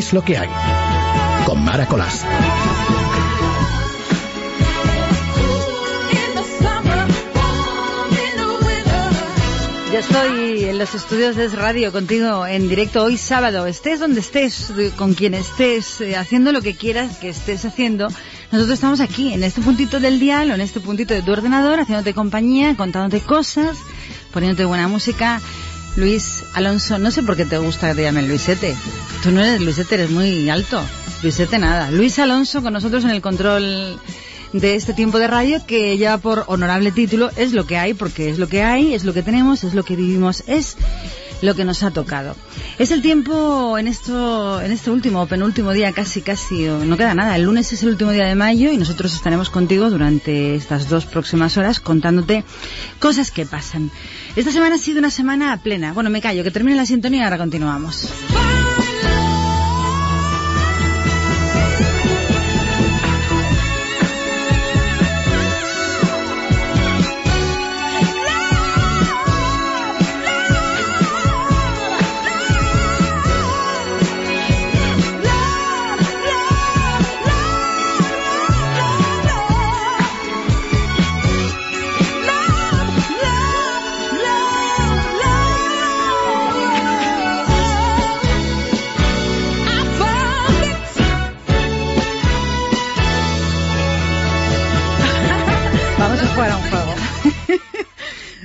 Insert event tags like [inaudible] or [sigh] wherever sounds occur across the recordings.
Es lo que hay. Con Mara Colás. Ya estoy en los estudios de Radio contigo en directo hoy sábado. Estés donde estés, con quien estés, eh, haciendo lo que quieras que estés haciendo. Nosotros estamos aquí, en este puntito del dial o en este puntito de tu ordenador, haciéndote compañía, contándote cosas, poniéndote buena música. Luis Alonso, no sé por qué te gusta que te llamen Luisete. Tú no eres Luisete, eres muy alto. Luisete nada. Luis Alonso con nosotros en el control de este tiempo de radio que lleva por honorable título Es lo que hay, porque es lo que hay, es lo que tenemos, es lo que vivimos, es lo que nos ha tocado. Es el tiempo en esto, en este último, penúltimo día, casi, casi, no queda nada. El lunes es el último día de mayo y nosotros estaremos contigo durante estas dos próximas horas contándote cosas que pasan. Esta semana ha sido una semana plena. Bueno, me callo, que termine la sintonía y ahora continuamos.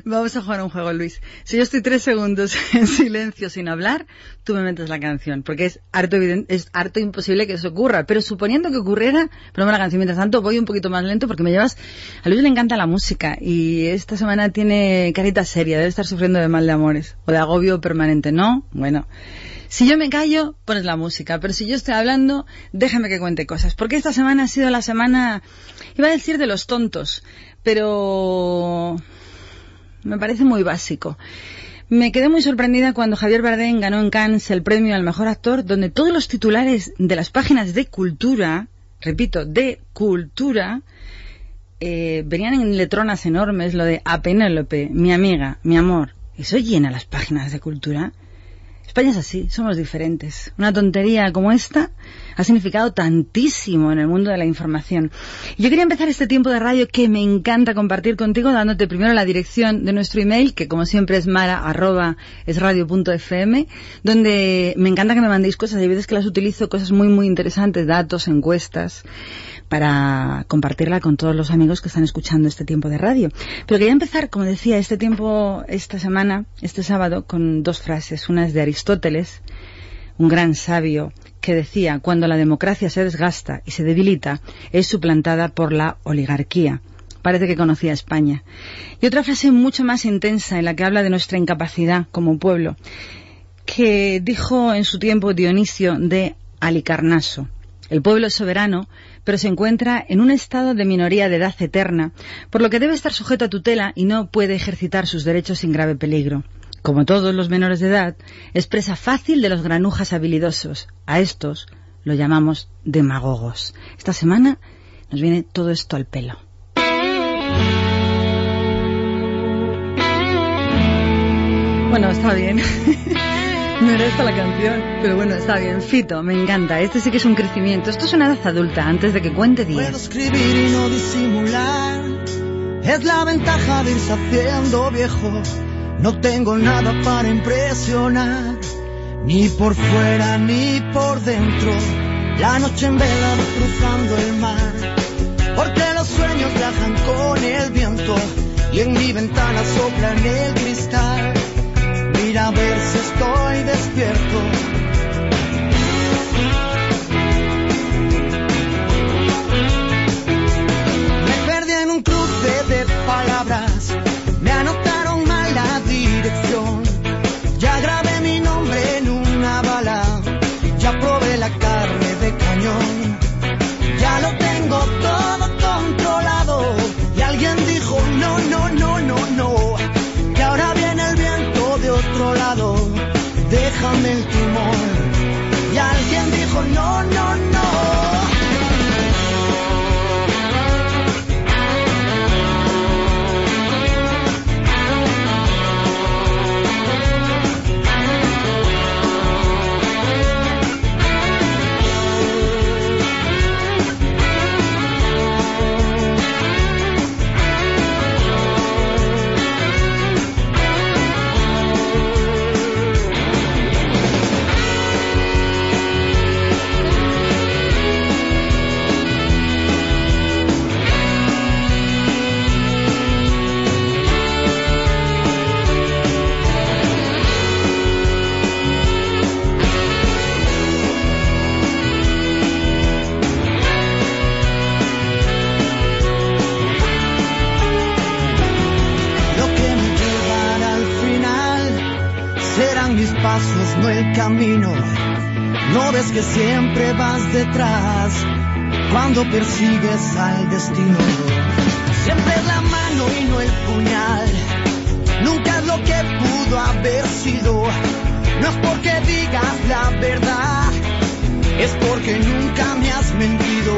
Vamos a jugar [laughs] un juego, Luis. Si yo estoy tres segundos [laughs] en silencio sin hablar, tú me metes la canción, porque es harto evidente, es harto imposible que eso ocurra. Pero suponiendo que ocurriera, ponme la canción. Mientras tanto, voy un poquito más lento porque me llevas. A Luis le encanta la música y esta semana tiene carita seria, debe estar sufriendo de mal de amores o de agobio permanente, ¿no? Bueno. Si yo me callo, pones la música, pero si yo estoy hablando, déjame que cuente cosas. Porque esta semana ha sido la semana, iba a decir de los tontos, pero me parece muy básico. Me quedé muy sorprendida cuando Javier Bardem ganó en Cannes el premio al mejor actor, donde todos los titulares de las páginas de cultura, repito, de cultura, eh, venían en letronas enormes lo de a Penélope, mi amiga, mi amor. Eso llena las páginas de cultura. España es así, somos diferentes. Una tontería como esta ha significado tantísimo en el mundo de la información. Yo quería empezar este tiempo de radio que me encanta compartir contigo, dándote primero la dirección de nuestro email, que como siempre es mara.esradio.fm, donde me encanta que me mandéis cosas. Hay veces que las utilizo, cosas muy, muy interesantes, datos, encuestas para compartirla con todos los amigos que están escuchando este tiempo de radio. Pero quería empezar, como decía, este tiempo, esta semana, este sábado, con dos frases. Una es de Aristóteles, un gran sabio, que decía, cuando la democracia se desgasta y se debilita, es suplantada por la oligarquía. Parece que conocía España. Y otra frase mucho más intensa en la que habla de nuestra incapacidad como pueblo, que dijo en su tiempo Dionisio de Alicarnaso. El pueblo soberano, pero se encuentra en un estado de minoría de edad eterna, por lo que debe estar sujeto a tutela y no puede ejercitar sus derechos sin grave peligro. Como todos los menores de edad, es presa fácil de los granujas habilidosos. A estos lo llamamos demagogos. Esta semana nos viene todo esto al pelo. Bueno, está bien. [laughs] No era esta la canción, pero bueno, está bien. Fito, me encanta. Este sí que es un crecimiento. Esto es una edad adulta, antes de que cuente 10. Puedo escribir y no disimular. Es la ventaja de irse haciendo viejo. No tengo nada para impresionar. Ni por fuera ni por dentro. La noche en vela cruzando el mar. Porque los sueños viajan con el viento. Y en mi ventana soplan el cristal a ver si estoy despierto. No el camino. No ves que siempre vas detrás cuando persigues al destino. Siempre es la mano y no el puñal. Nunca es lo que pudo haber sido. No es porque digas la verdad, es porque nunca me has mentido.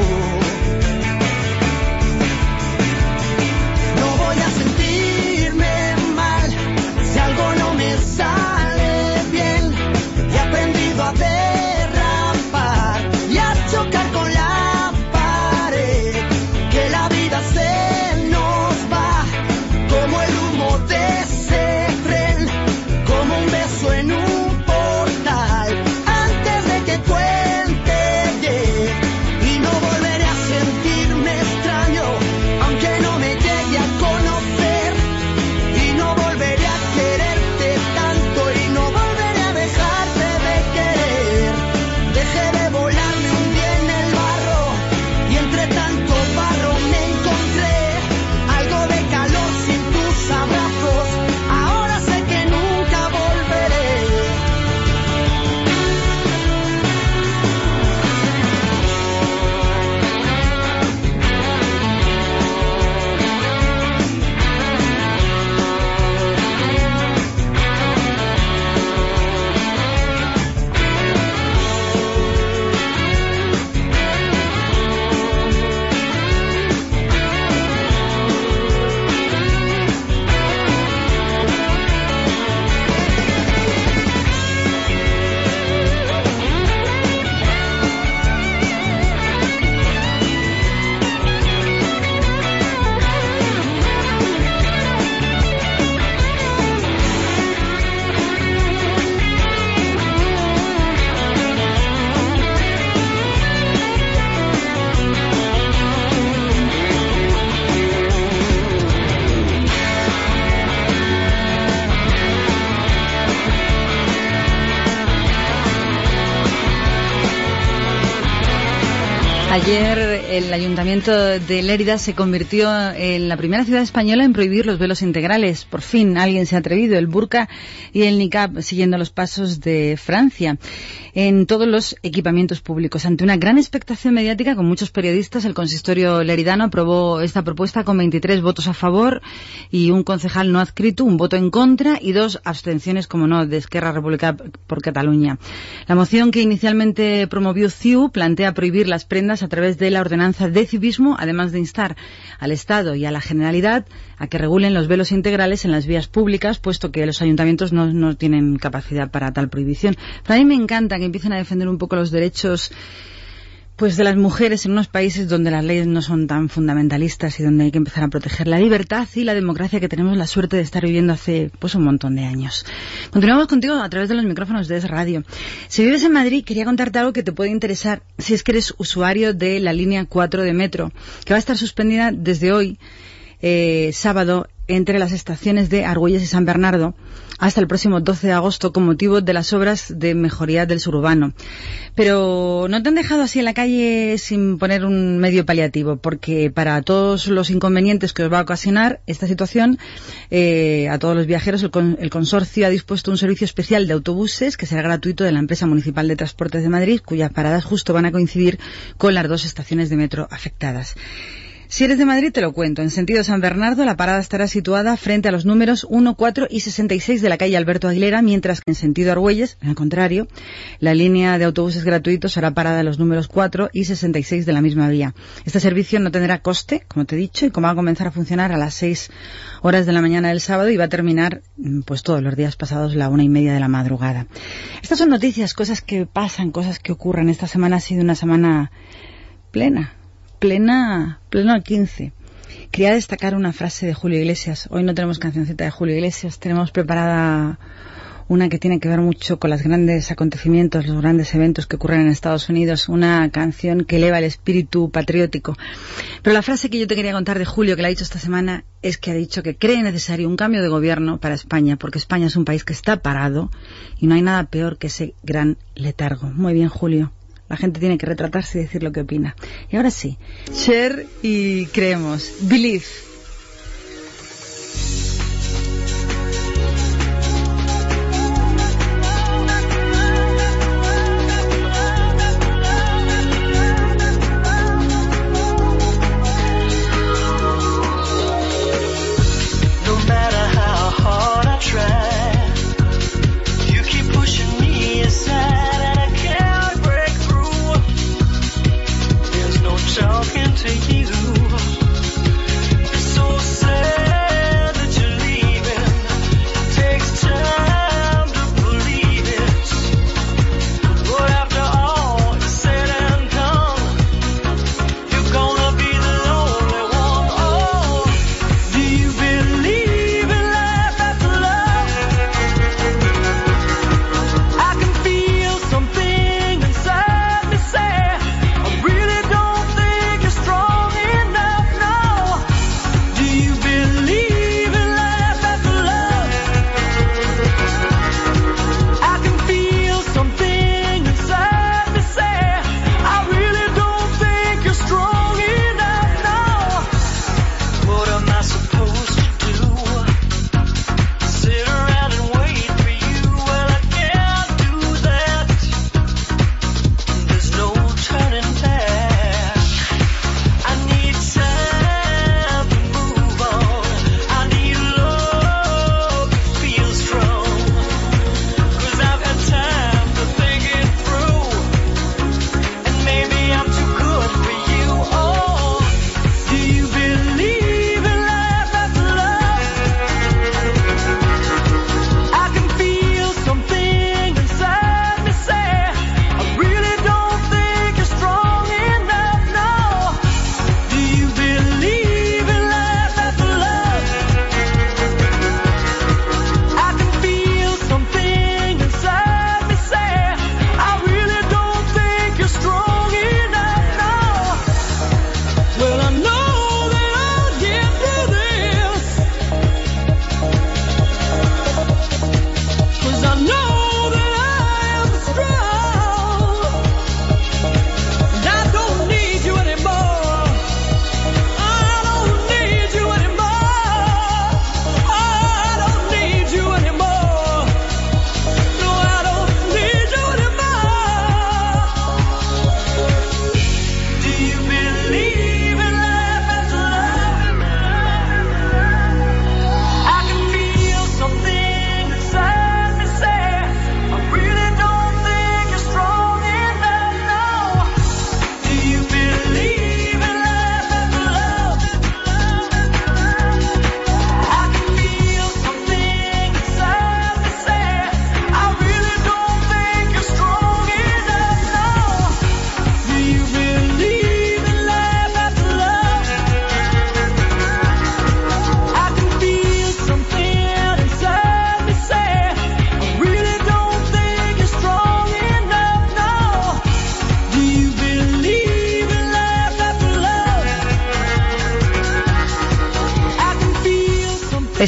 El Ayuntamiento de Lérida se convirtió en la primera ciudad española en prohibir los velos integrales. Por fin alguien se ha atrevido, el burka y el niqab, siguiendo los pasos de Francia, en todos los equipamientos públicos. Ante una gran expectación mediática con muchos periodistas, el consistorio leridano aprobó esta propuesta con 23 votos a favor y un concejal no adscrito, un voto en contra y dos abstenciones, como no, de Esquerra Republicana por Cataluña. La moción que inicialmente promovió CIU plantea prohibir las prendas a través de la ordenanza de civismo, además de instar al Estado y a la Generalidad a que regulen los velos integrales en las vías públicas, puesto que los ayuntamientos no, no tienen capacidad para tal prohibición. Pero a mí me encanta que empiecen a defender un poco los derechos pues de las mujeres en unos países donde las leyes no son tan fundamentalistas y donde hay que empezar a proteger la libertad y la democracia que tenemos la suerte de estar viviendo hace pues un montón de años. Continuamos contigo a través de los micrófonos de Es Radio. Si vives en Madrid, quería contarte algo que te puede interesar si es que eres usuario de la línea 4 de metro, que va a estar suspendida desde hoy, eh, sábado, entre las estaciones de Argüelles y San Bernardo hasta el próximo 12 de agosto con motivo de las obras de mejoría del suburbano. Pero no te han dejado así en la calle sin poner un medio paliativo, porque para todos los inconvenientes que os va a ocasionar esta situación, eh, a todos los viajeros, el, con- el consorcio ha dispuesto un servicio especial de autobuses que será gratuito de la empresa municipal de transportes de Madrid, cuyas paradas justo van a coincidir con las dos estaciones de metro afectadas. Si eres de Madrid, te lo cuento. En sentido San Bernardo, la parada estará situada frente a los números 1, 4 y 66 de la calle Alberto Aguilera, mientras que en sentido Argüelles, al contrario, la línea de autobuses gratuitos hará parada en los números 4 y 66 de la misma vía. Este servicio no tendrá coste, como te he dicho, y como va a comenzar a funcionar a las 6 horas de la mañana del sábado y va a terminar mm, pues todos los días pasados la una y media de la madrugada. Estas son noticias, cosas que pasan, cosas que ocurren. Esta semana ha sido una semana plena, plena, pleno al 15. Quería destacar una frase de Julio Iglesias. Hoy no tenemos cancioncita de Julio Iglesias, tenemos preparada una que tiene que ver mucho con los grandes acontecimientos, los grandes eventos que ocurren en Estados Unidos, una canción que eleva el espíritu patriótico. Pero la frase que yo te quería contar de Julio, que la ha dicho esta semana, es que ha dicho que cree necesario un cambio de gobierno para España, porque España es un país que está parado y no hay nada peor que ese gran letargo. Muy bien, Julio. La gente tiene que retratarse y decir lo que opina. Y ahora sí, Cher y creemos. Believe.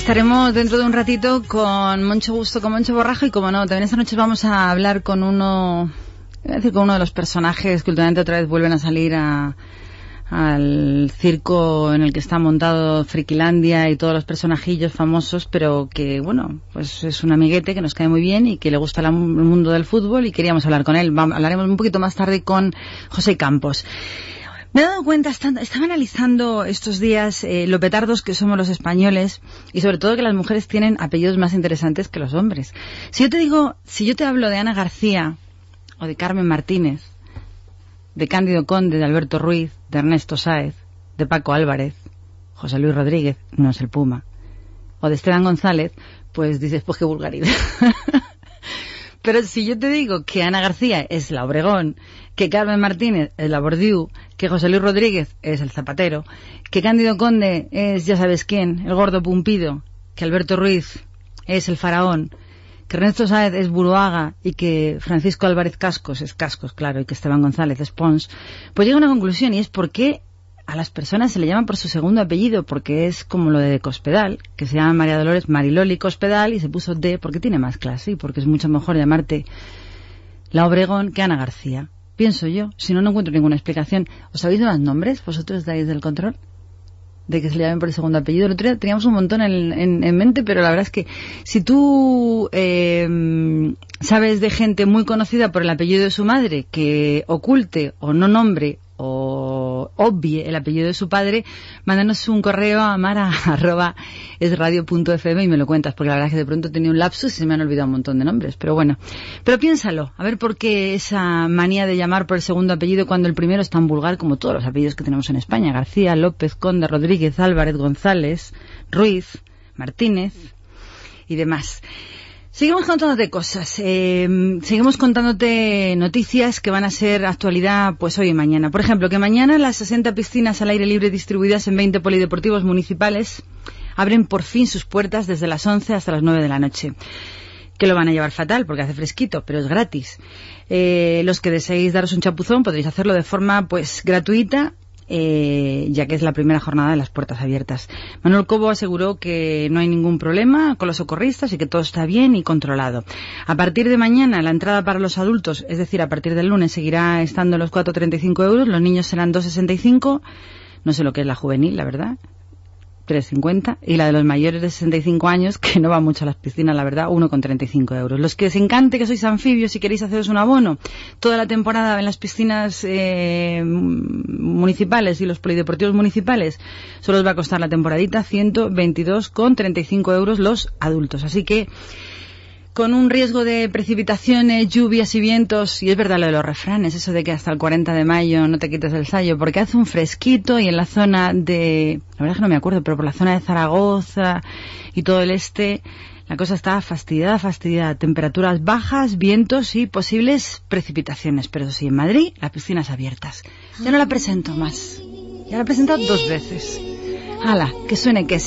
Estaremos dentro de un ratito con mucho gusto, con Moncho Borrajo y como no, también esta noche vamos a hablar con uno, decir, con uno de los personajes que últimamente otra vez vuelven a salir al circo en el que está montado Frikilandia y todos los personajillos famosos, pero que, bueno, pues es un amiguete que nos cae muy bien y que le gusta el mundo del fútbol y queríamos hablar con él. Hablaremos un poquito más tarde con José Campos. Me he dado cuenta, estaba analizando estos días eh, lo petardos que somos los españoles y sobre todo que las mujeres tienen apellidos más interesantes que los hombres. Si yo te digo, si yo te hablo de Ana García o de Carmen Martínez, de Cándido Conde, de Alberto Ruiz, de Ernesto Sáez, de Paco Álvarez, José Luis Rodríguez, no es el Puma, o de Esteban González, pues dices, pues qué vulgaridad. [laughs] Pero si yo te digo que Ana García es la Obregón, que Carmen Martínez es la Bordiú, que José Luis Rodríguez es el Zapatero, que Cándido Conde es ya sabes quién, el gordo Pumpido, que Alberto Ruiz es el Faraón, que Ernesto Sáez es Buruaga y que Francisco Álvarez Cascos es Cascos, claro, y que Esteban González es Pons, pues llega a una conclusión y es por qué a las personas se le llama por su segundo apellido, porque es como lo de Cospedal, que se llama María Dolores Mariloli Cospedal y se puso D porque tiene más clase y porque es mucho mejor llamarte la Obregón que Ana García. Pienso yo, si no, no encuentro ninguna explicación. ¿Os habéis dado nombres vosotros dais del control? de que se le llamen por el segundo apellido. El otro día teníamos un montón en, mente, pero la verdad es que si tú eh, sabes de gente muy conocida por el apellido de su madre que oculte o no nombre o obvie el apellido de su padre, mándanos un correo a mara.esradio.fm [laughs] y me lo cuentas, porque la verdad es que de pronto tenía un lapsus y se me han olvidado un montón de nombres. Pero bueno, pero piénsalo, a ver por qué esa manía de llamar por el segundo apellido cuando el primero es tan vulgar como todos los apellidos que tenemos en España. García, López, Conde, Rodríguez, Álvarez, González, Ruiz, Martínez y demás. Seguimos contándote cosas, eh, seguimos contándote noticias que van a ser actualidad pues hoy y mañana. Por ejemplo, que mañana las 60 piscinas al aire libre distribuidas en 20 polideportivos municipales abren por fin sus puertas desde las 11 hasta las 9 de la noche. Que lo van a llevar fatal porque hace fresquito, pero es gratis. Eh, los que deseéis daros un chapuzón podréis hacerlo de forma pues gratuita eh, ya que es la primera jornada de las puertas abiertas. Manuel Cobo aseguró que no hay ningún problema con los socorristas y que todo está bien y controlado. A partir de mañana, la entrada para los adultos, es decir, a partir del lunes, seguirá estando los 4,35 euros, los niños serán 2,65 no sé lo que es la juvenil, la verdad. 3,50 y la de los mayores de 65 años, que no va mucho a las piscinas, la verdad, 1,35 euros. Los que os encante que sois anfibios y queréis haceros un abono toda la temporada en las piscinas eh, municipales y los polideportivos municipales, solo os va a costar la temporadita 122,35 euros los adultos. Así que con un riesgo de precipitaciones, lluvias y vientos, y es verdad lo de los refranes, eso de que hasta el 40 de mayo no te quites el sallo, porque hace un fresquito y en la zona de, la verdad es que no me acuerdo, pero por la zona de Zaragoza y todo el este, la cosa está fastidiada, fastidiada. Temperaturas bajas, vientos y posibles precipitaciones. Pero sí, en Madrid, las piscinas abiertas. Ya no la presento más. Ya la he presentado dos veces. ¡Hala! Que suene que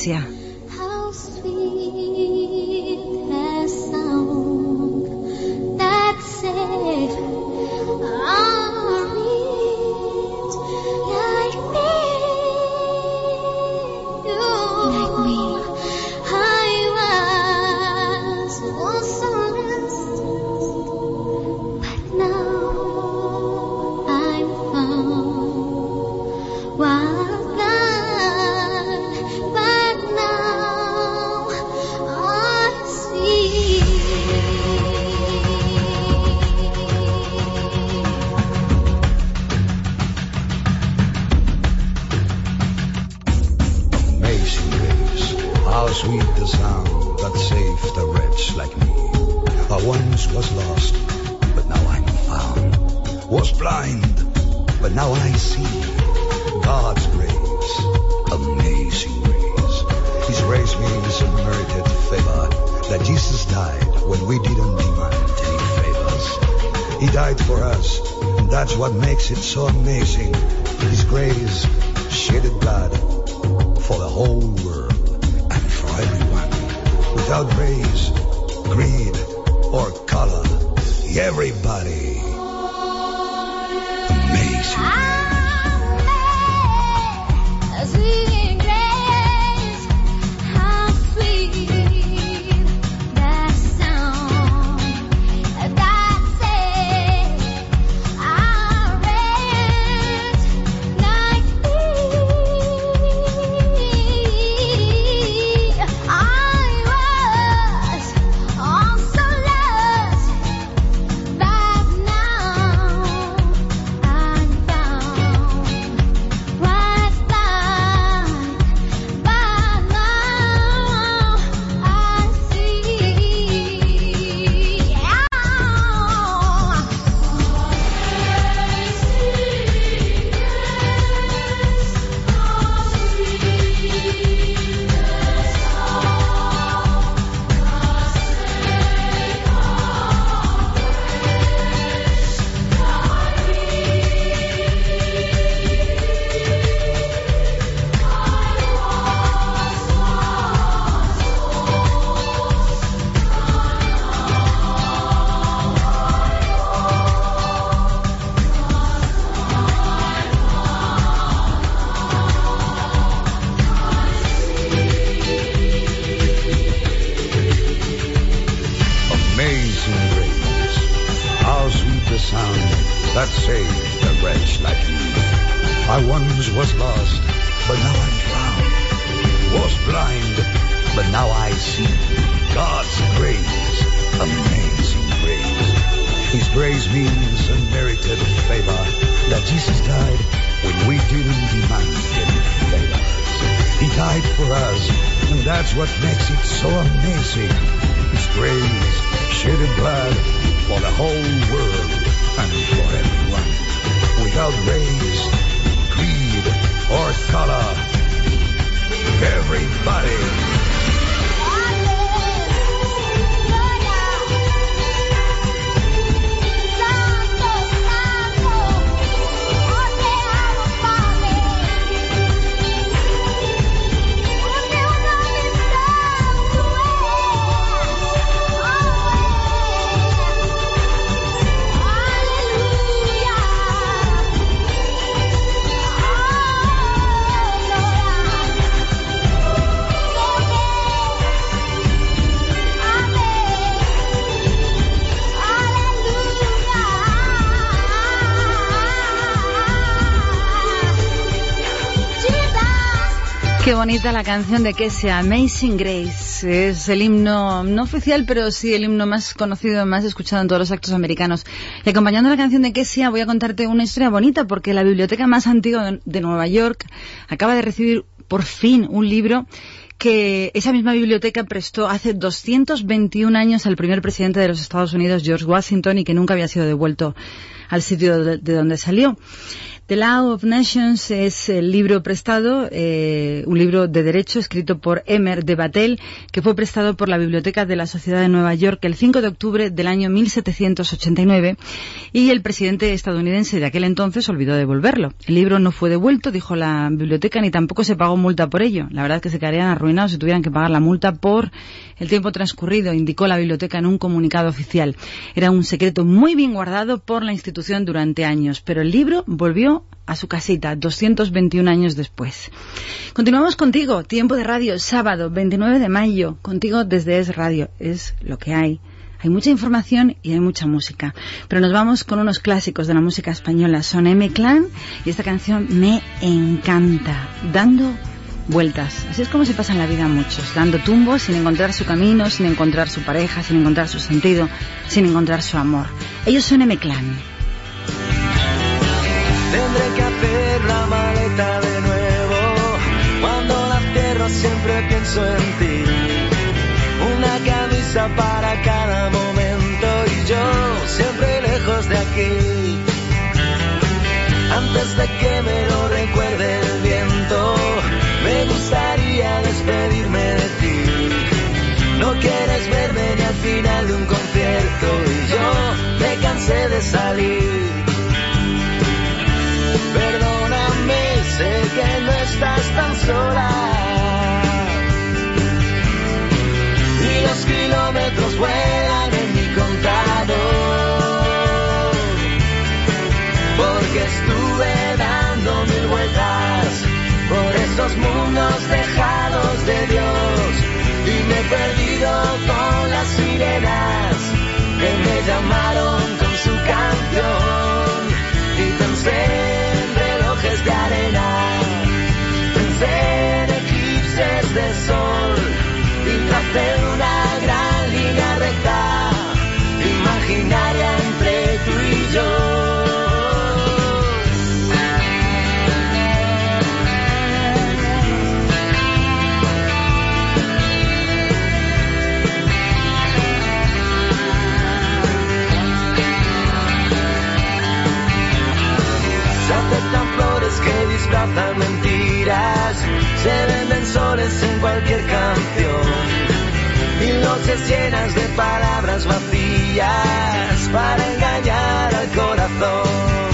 How sweet the sound that saved a wretch like me. I once was lost, but now I'm found. Was blind, but now I see. God's grace, amazing grace. He's raised me in his unmerited favor. That Jesus died when we didn't demand any favors. He died for us, and that's what makes it so amazing. His grace, shedded blood for the whole world without race, greed, or color. Everybody bonita la canción de Kessia, Amazing Grace. Es el himno, no oficial, pero sí el himno más conocido, más escuchado en todos los actos americanos. Y acompañando la canción de Kessia, voy a contarte una historia bonita, porque la biblioteca más antigua de Nueva York acaba de recibir por fin un libro que esa misma biblioteca prestó hace 221 años al primer presidente de los Estados Unidos, George Washington, y que nunca había sido devuelto al sitio de donde salió. The Law of Nations es el libro prestado, eh, un libro de derecho escrito por Emer de Batel, que fue prestado por la Biblioteca de la Sociedad de Nueva York el 5 de octubre del año 1789 y el presidente estadounidense de aquel entonces olvidó devolverlo. El libro no fue devuelto, dijo la biblioteca, ni tampoco se pagó multa por ello. La verdad es que se quedarían arruinados si tuvieran que pagar la multa por el tiempo transcurrido, indicó la biblioteca en un comunicado oficial. Era un secreto muy bien guardado por la institución durante años, pero el libro volvió a su casita 221 años después. Continuamos contigo, tiempo de radio, sábado 29 de mayo, contigo desde Es Radio, es lo que hay. Hay mucha información y hay mucha música. Pero nos vamos con unos clásicos de la música española. Son M Clan y esta canción me encanta. Dando vueltas. Así es como se pasan la vida muchos. Dando tumbos sin encontrar su camino, sin encontrar su pareja, sin encontrar su sentido, sin encontrar su amor. Ellos son M Clan. Tendré que hacer la maleta de nuevo. Cuando la cierro siempre pienso en ti. Una camisa para cada momento y yo siempre lejos de aquí. Antes de que me lo recuerde el viento, me gustaría despedirme de ti. No quieres verme ni al final de un concierto y yo me cansé de salir. Estás tan sola. Y los kilómetros vuelan en mi contador. Porque estuve dando mil vueltas por esos mundos dejados de Dios. Y me he perdido con las sirenas que me llamaron con su canción. Y pensé tracé una gran línea recta, imaginaria entre tú y yo. Que disfrazan mentiras, se venden soles en cualquier canción. Noches llenas de palabras vacías para engañar al corazón.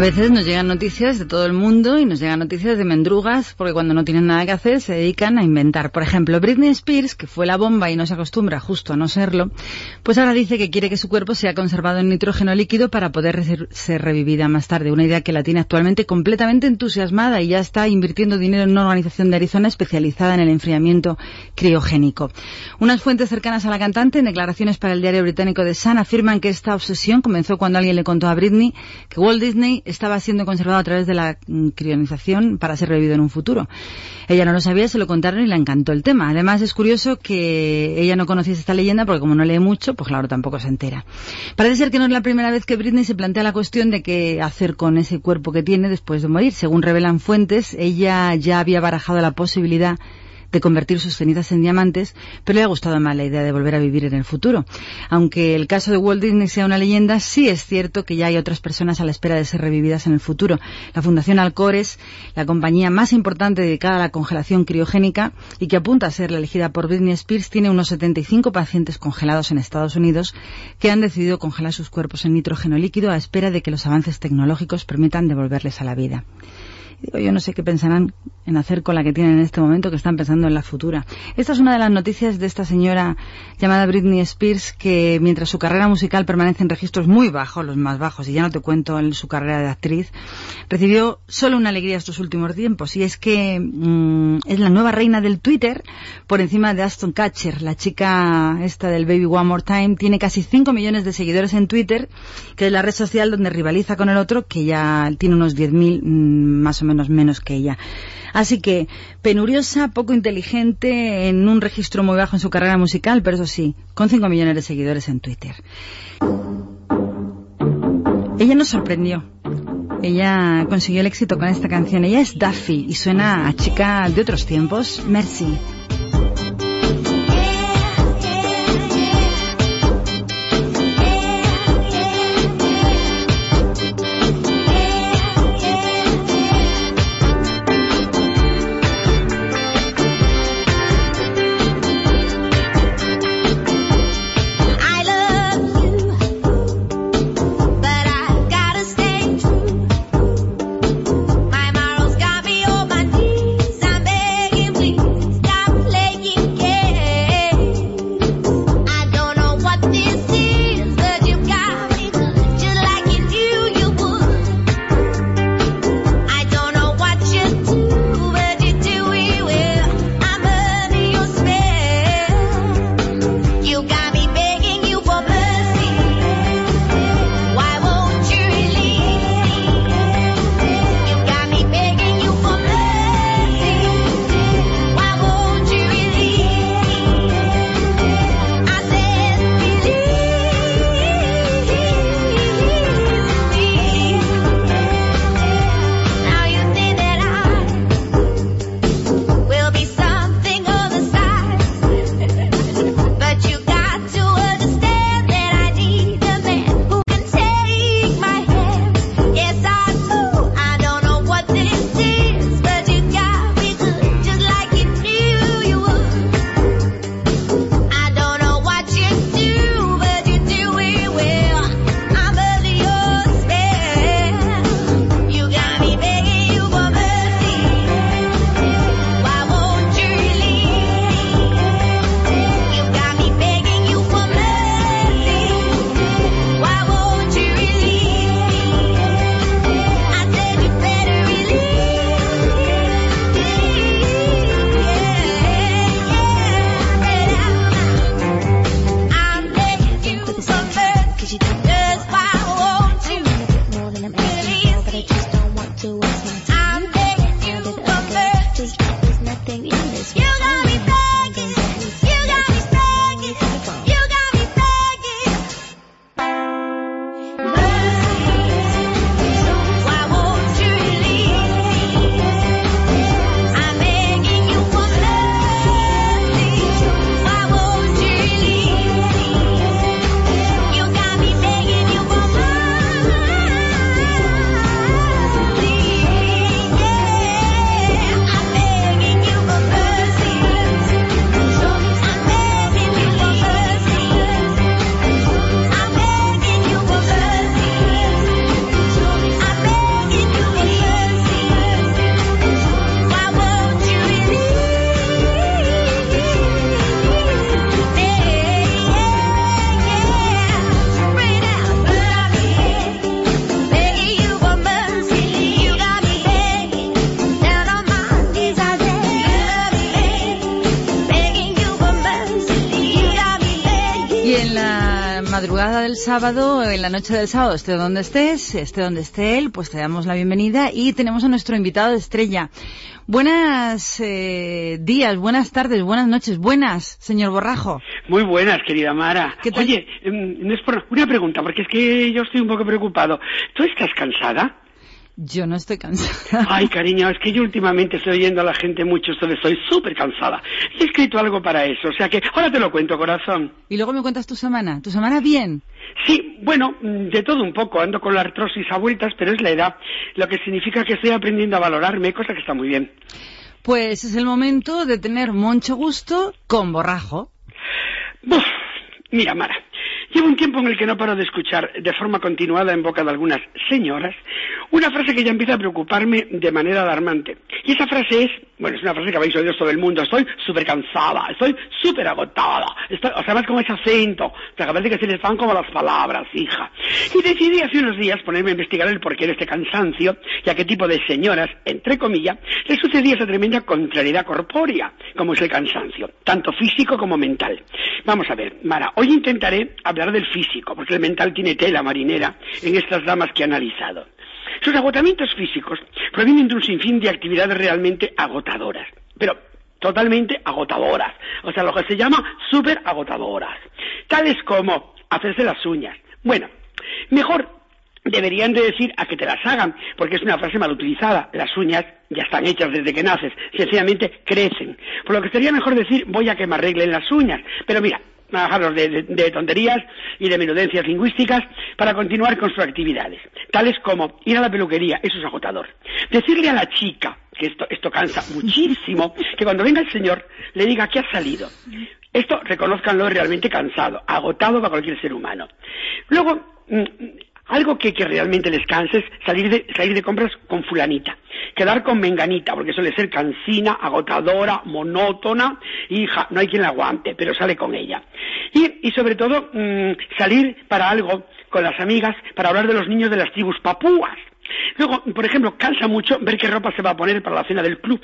A veces nos llegan noticias de todo el mundo y nos llegan noticias de mendrugas porque cuando no tienen nada que hacer se dedican a inventar. Por ejemplo, Britney Spears, que fue la bomba y no se acostumbra justo a no serlo, pues ahora dice que quiere que su cuerpo sea conservado en nitrógeno líquido para poder ser revivida más tarde. Una idea que la tiene actualmente completamente entusiasmada y ya está invirtiendo dinero en una organización de Arizona especializada en el enfriamiento criogénico. Unas fuentes cercanas a la cantante en declaraciones para el diario británico The Sun afirman que esta obsesión comenzó cuando alguien le contó a Britney que Walt Disney estaba siendo conservado a través de la crionización para ser revivido en un futuro. Ella no lo sabía, se lo contaron y le encantó el tema. Además, es curioso que ella no conociese esta leyenda porque como no lee mucho, pues claro, tampoco se entera. Parece ser que no es la primera vez que Britney se plantea la cuestión de qué hacer con ese cuerpo que tiene después de morir. Según revelan fuentes, ella ya había barajado la posibilidad de convertir sus cenizas en diamantes, pero le ha gustado más la idea de volver a vivir en el futuro. Aunque el caso de Walt Disney sea una leyenda, sí es cierto que ya hay otras personas a la espera de ser revividas en el futuro. La Fundación Alcores, la compañía más importante dedicada a la congelación criogénica y que apunta a ser la elegida por Britney Spears, tiene unos 75 pacientes congelados en Estados Unidos que han decidido congelar sus cuerpos en nitrógeno líquido a espera de que los avances tecnológicos permitan devolverles a la vida. Yo no sé qué pensarán en hacer con la que tienen en este momento, que están pensando en la futura. Esta es una de las noticias de esta señora llamada Britney Spears, que mientras su carrera musical permanece en registros muy bajos, los más bajos, y ya no te cuento en su carrera de actriz, recibió solo una alegría estos últimos tiempos, y es que mm, es la nueva reina del Twitter por encima de Aston Catcher, la chica esta del Baby One More Time, tiene casi 5 millones de seguidores en Twitter, que es la red social donde rivaliza con el otro, que ya tiene unos 10.000 mm, más o menos menos que ella. Así que, penuriosa, poco inteligente, en un registro muy bajo en su carrera musical, pero eso sí, con 5 millones de seguidores en Twitter. Ella nos sorprendió. Ella consiguió el éxito con esta canción. Ella es Duffy y suena a chica de otros tiempos, Mercy. Sábado, en la noche del sábado, esté donde estés, esté donde esté él, pues te damos la bienvenida y tenemos a nuestro invitado de estrella. Buenas eh, días, buenas tardes, buenas noches, buenas, señor Borrajo. Muy buenas, querida Mara. ¿Qué? Oye, no es por una pregunta, porque es que yo estoy un poco preocupado. ¿Tú estás cansada? Yo no estoy cansada. [laughs] Ay, cariño, es que yo últimamente estoy oyendo a la gente mucho esto de estoy súper cansada. Y he escrito algo para eso, o sea que ahora te lo cuento, corazón. Y luego me cuentas tu semana. ¿Tu semana bien? Sí, bueno, de todo un poco. Ando con la artrosis a vueltas, pero es la edad. Lo que significa que estoy aprendiendo a valorarme, cosa que está muy bien. Pues es el momento de tener mucho gusto con Borrajo. Buf, mira, Mara, llevo un tiempo en el que no paro de escuchar de forma continuada en boca de algunas señoras una frase que ya empieza a preocuparme de manera alarmante. Y esa frase es, bueno, es una frase que habéis oído todo el mundo, estoy súper cansada, estoy súper agotada, o sea, más con ese acento, o sea, que parece que se les van como las palabras, hija. Y decidí hace unos días ponerme a investigar el porqué de este cansancio y a qué tipo de señoras, entre comillas, les sucedía esa tremenda contrariedad corpórea, como es el cansancio, tanto físico como mental. Vamos a ver, Mara, hoy intentaré hablar del físico, porque el mental tiene tela marinera en estas damas que he analizado. Sus agotamientos físicos provienen de un sinfín de actividades realmente agotadoras, pero totalmente agotadoras, o sea, lo que se llama súper agotadoras, tales como hacerse las uñas. Bueno, mejor deberían de decir a que te las hagan, porque es una frase mal utilizada. Las uñas ya están hechas desde que naces, sencillamente crecen. Por lo que sería mejor decir voy a que me arreglen las uñas. Pero mira, a dejarlos de, de- de tonterías y de menudencias lingüísticas para continuar con sus actividades, tales como ir a la peluquería, eso es agotador. Decirle a la chica, que esto, esto cansa muchísimo, [laughs] que cuando venga el señor le diga que ha salido. Esto, reconozcanlo, es realmente cansado, agotado para cualquier ser humano. Luego, mm, algo que, que realmente les canse es salir de, salir de compras con fulanita, quedar con menganita, porque suele ser cansina, agotadora, monótona, hija, no hay quien la aguante, pero sale con ella. Y, y sobre todo, mm, salir para algo con las amigas, para hablar de los niños de las tribus papúas. Luego, por ejemplo, cansa mucho ver qué ropa se va a poner para la cena del club.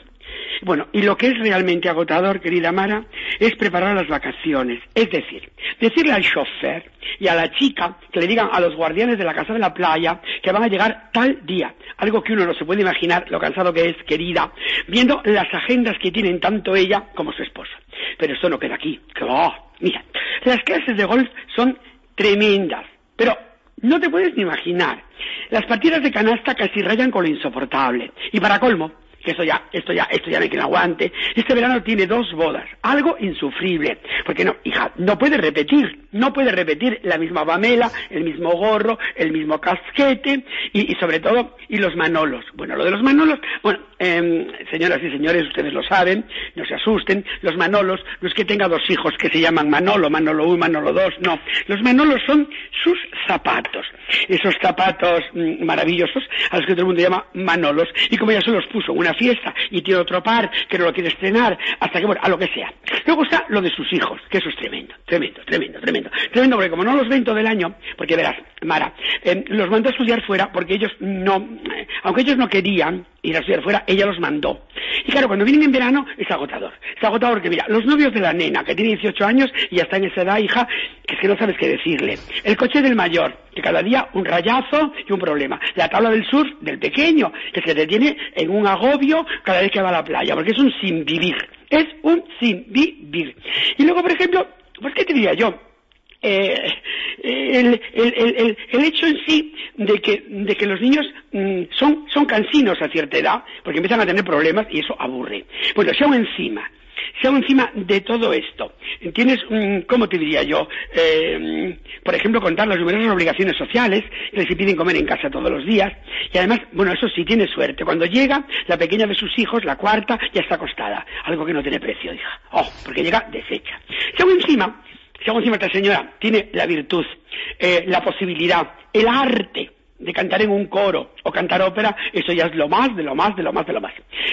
Bueno, y lo que es realmente agotador, querida Mara, es preparar las vacaciones. Es decir, decirle al chofer y a la chica que le digan a los guardianes de la casa de la playa que van a llegar tal día. Algo que uno no se puede imaginar lo cansado que es, querida, viendo las agendas que tienen tanto ella como su esposo. Pero esto no queda aquí. Oh, mira, las clases de golf son tremendas, pero no te puedes ni imaginar. Las partidas de canasta casi rayan con lo insoportable. Y para colmo, que esto ya, esto ya, esto ya no hay aguante, este verano tiene dos bodas, algo insufrible. Porque no, hija, no puede repetir, no puede repetir la misma bamela, el mismo gorro, el mismo casquete y, y sobre todo, y los manolos. Bueno, lo de los manolos, bueno, em, señoras y señores, ustedes lo saben, no se asusten, los manolos, no es que tenga dos hijos que se llaman Manolo, Manolo 1, Manolo 2, no. Los manolos son sus zapatos. Esos zapatos mm, maravillosos a los que todo el mundo llama manolos. Y como ella se los puso en una fiesta y tiene otro par que no lo quiere estrenar, hasta que, bueno, a lo que sea. Luego está lo de sus hijos, que eso es tremendo, tremendo, tremendo, tremendo. Tremendo porque como no los ven todo el año, porque verás, Mara, eh, los mandó a estudiar fuera porque ellos no, eh, aunque ellos no querían ir a estudiar fuera, ella los mandó. Y claro, cuando vienen en verano es agotador. Es agotador porque, mira, los novios de la nena, que tiene 18 años y ya está en esa edad, hija, que es que no sabes qué decirle. El coche del mayor, que cada día un rayazo y un problema. La tabla del sur del pequeño, que se te tiene en un agobio cada vez que va a la playa, porque es un sin vivir. Es un sin vivir. Y luego, por ejemplo, pues qué te diría yo, eh, el, hecho en sí de que, de que los niños mm, son, son cansinos a cierta edad, porque empiezan a tener problemas y eso aburre. Bueno, si aún encima, si aún encima de todo esto, tienes, mm, ¿cómo te diría yo? Eh, por ejemplo, contar las numerosas obligaciones sociales, que les impiden comer en casa todos los días, y además, bueno, eso sí, tiene suerte. Cuando llega, la pequeña de sus hijos, la cuarta, ya está acostada, algo que no tiene precio, hija. Oh, porque llega deshecha. Si aún encima encima esta señora tiene la virtud, eh, la posibilidad, el arte de cantar en un coro o cantar ópera, eso ya es lo más, de lo más, de lo más, de lo más.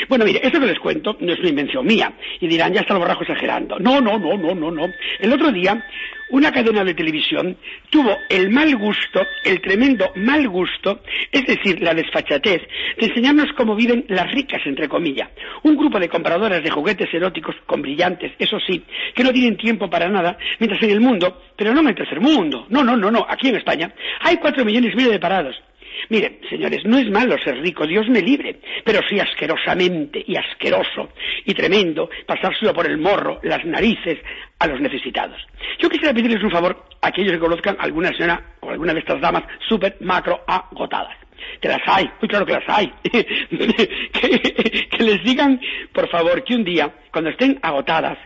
Bueno, mire, esto que les cuento no es una invención mía. Y dirán, ya está el borrajo exagerando. No, no, no, no, no, no. El otro día, una cadena de televisión tuvo el mal gusto, el tremendo mal gusto, es decir, la desfachatez, de enseñarnos cómo viven las ricas, entre comillas. Un grupo de compradoras de juguetes eróticos con brillantes, eso sí, que no tienen tiempo para nada, mientras en el mundo, pero no en el mundo, no, no, no, no, aquí en España, hay cuatro millones y medio de parados. Miren, señores, no es malo ser rico, Dios me libre, pero sí asquerosamente y asqueroso y tremendo pasárselo por el morro, las narices a los necesitados. Yo quisiera pedirles un favor a aquellos que conozcan alguna señora o alguna de estas damas súper macro agotadas. Que las hay, muy claro que las hay. [laughs] que, que les digan, por favor, que un día, cuando estén agotadas,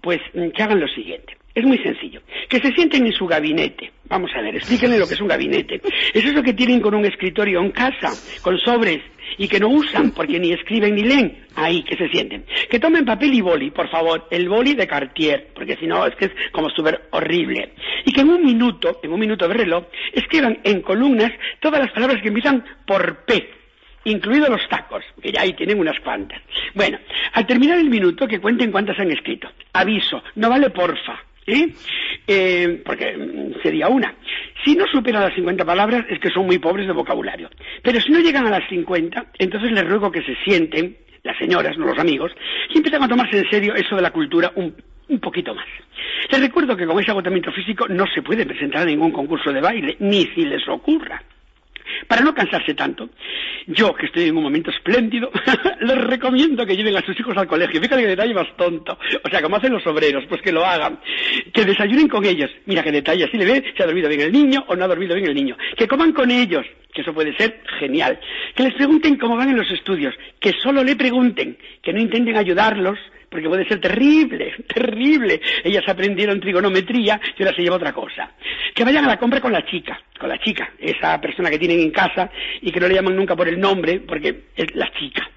pues que hagan lo siguiente. Es muy sencillo. Que se sienten en su gabinete. Vamos a ver, explíquenle lo que es un gabinete. Es eso que tienen con un escritorio en casa, con sobres, y que no usan porque ni escriben ni leen. Ahí, que se sienten. Que tomen papel y boli, por favor. El boli de Cartier, porque si no es que es como súper horrible. Y que en un minuto, en un minuto de reloj, escriban en columnas todas las palabras que empiezan por P incluidos los tacos, que ya ahí tienen unas cuantas. Bueno, al terminar el minuto, que cuenten cuántas han escrito. Aviso, no vale porfa. ¿Eh? Porque mm, sería una. Si no superan las 50 palabras es que son muy pobres de vocabulario. Pero si no llegan a las 50, entonces les ruego que se sienten, las señoras, no los amigos, y empiezan a tomarse en serio eso de la cultura un, un poquito más. Les recuerdo que con ese agotamiento físico no se puede presentar a ningún concurso de baile, ni si les ocurra. Para no cansarse tanto, yo, que estoy en un momento espléndido, [laughs] les recomiendo que lleven a sus hijos al colegio. Fíjate qué detalle más tonto. O sea, como hacen los obreros, pues que lo hagan. Que desayunen con ellos. Mira qué detalle, así le ve si ha dormido bien el niño o no ha dormido bien el niño. Que coman con ellos, que eso puede ser genial. Que les pregunten cómo van en los estudios. Que solo le pregunten, que no intenten ayudarlos porque puede ser terrible, [laughs] terrible. Ellas aprendieron trigonometría y ahora se lleva otra cosa. Que vayan a la compra con la chica, con la chica, esa persona que tienen en casa y que no le llaman nunca por el nombre, porque es la chica.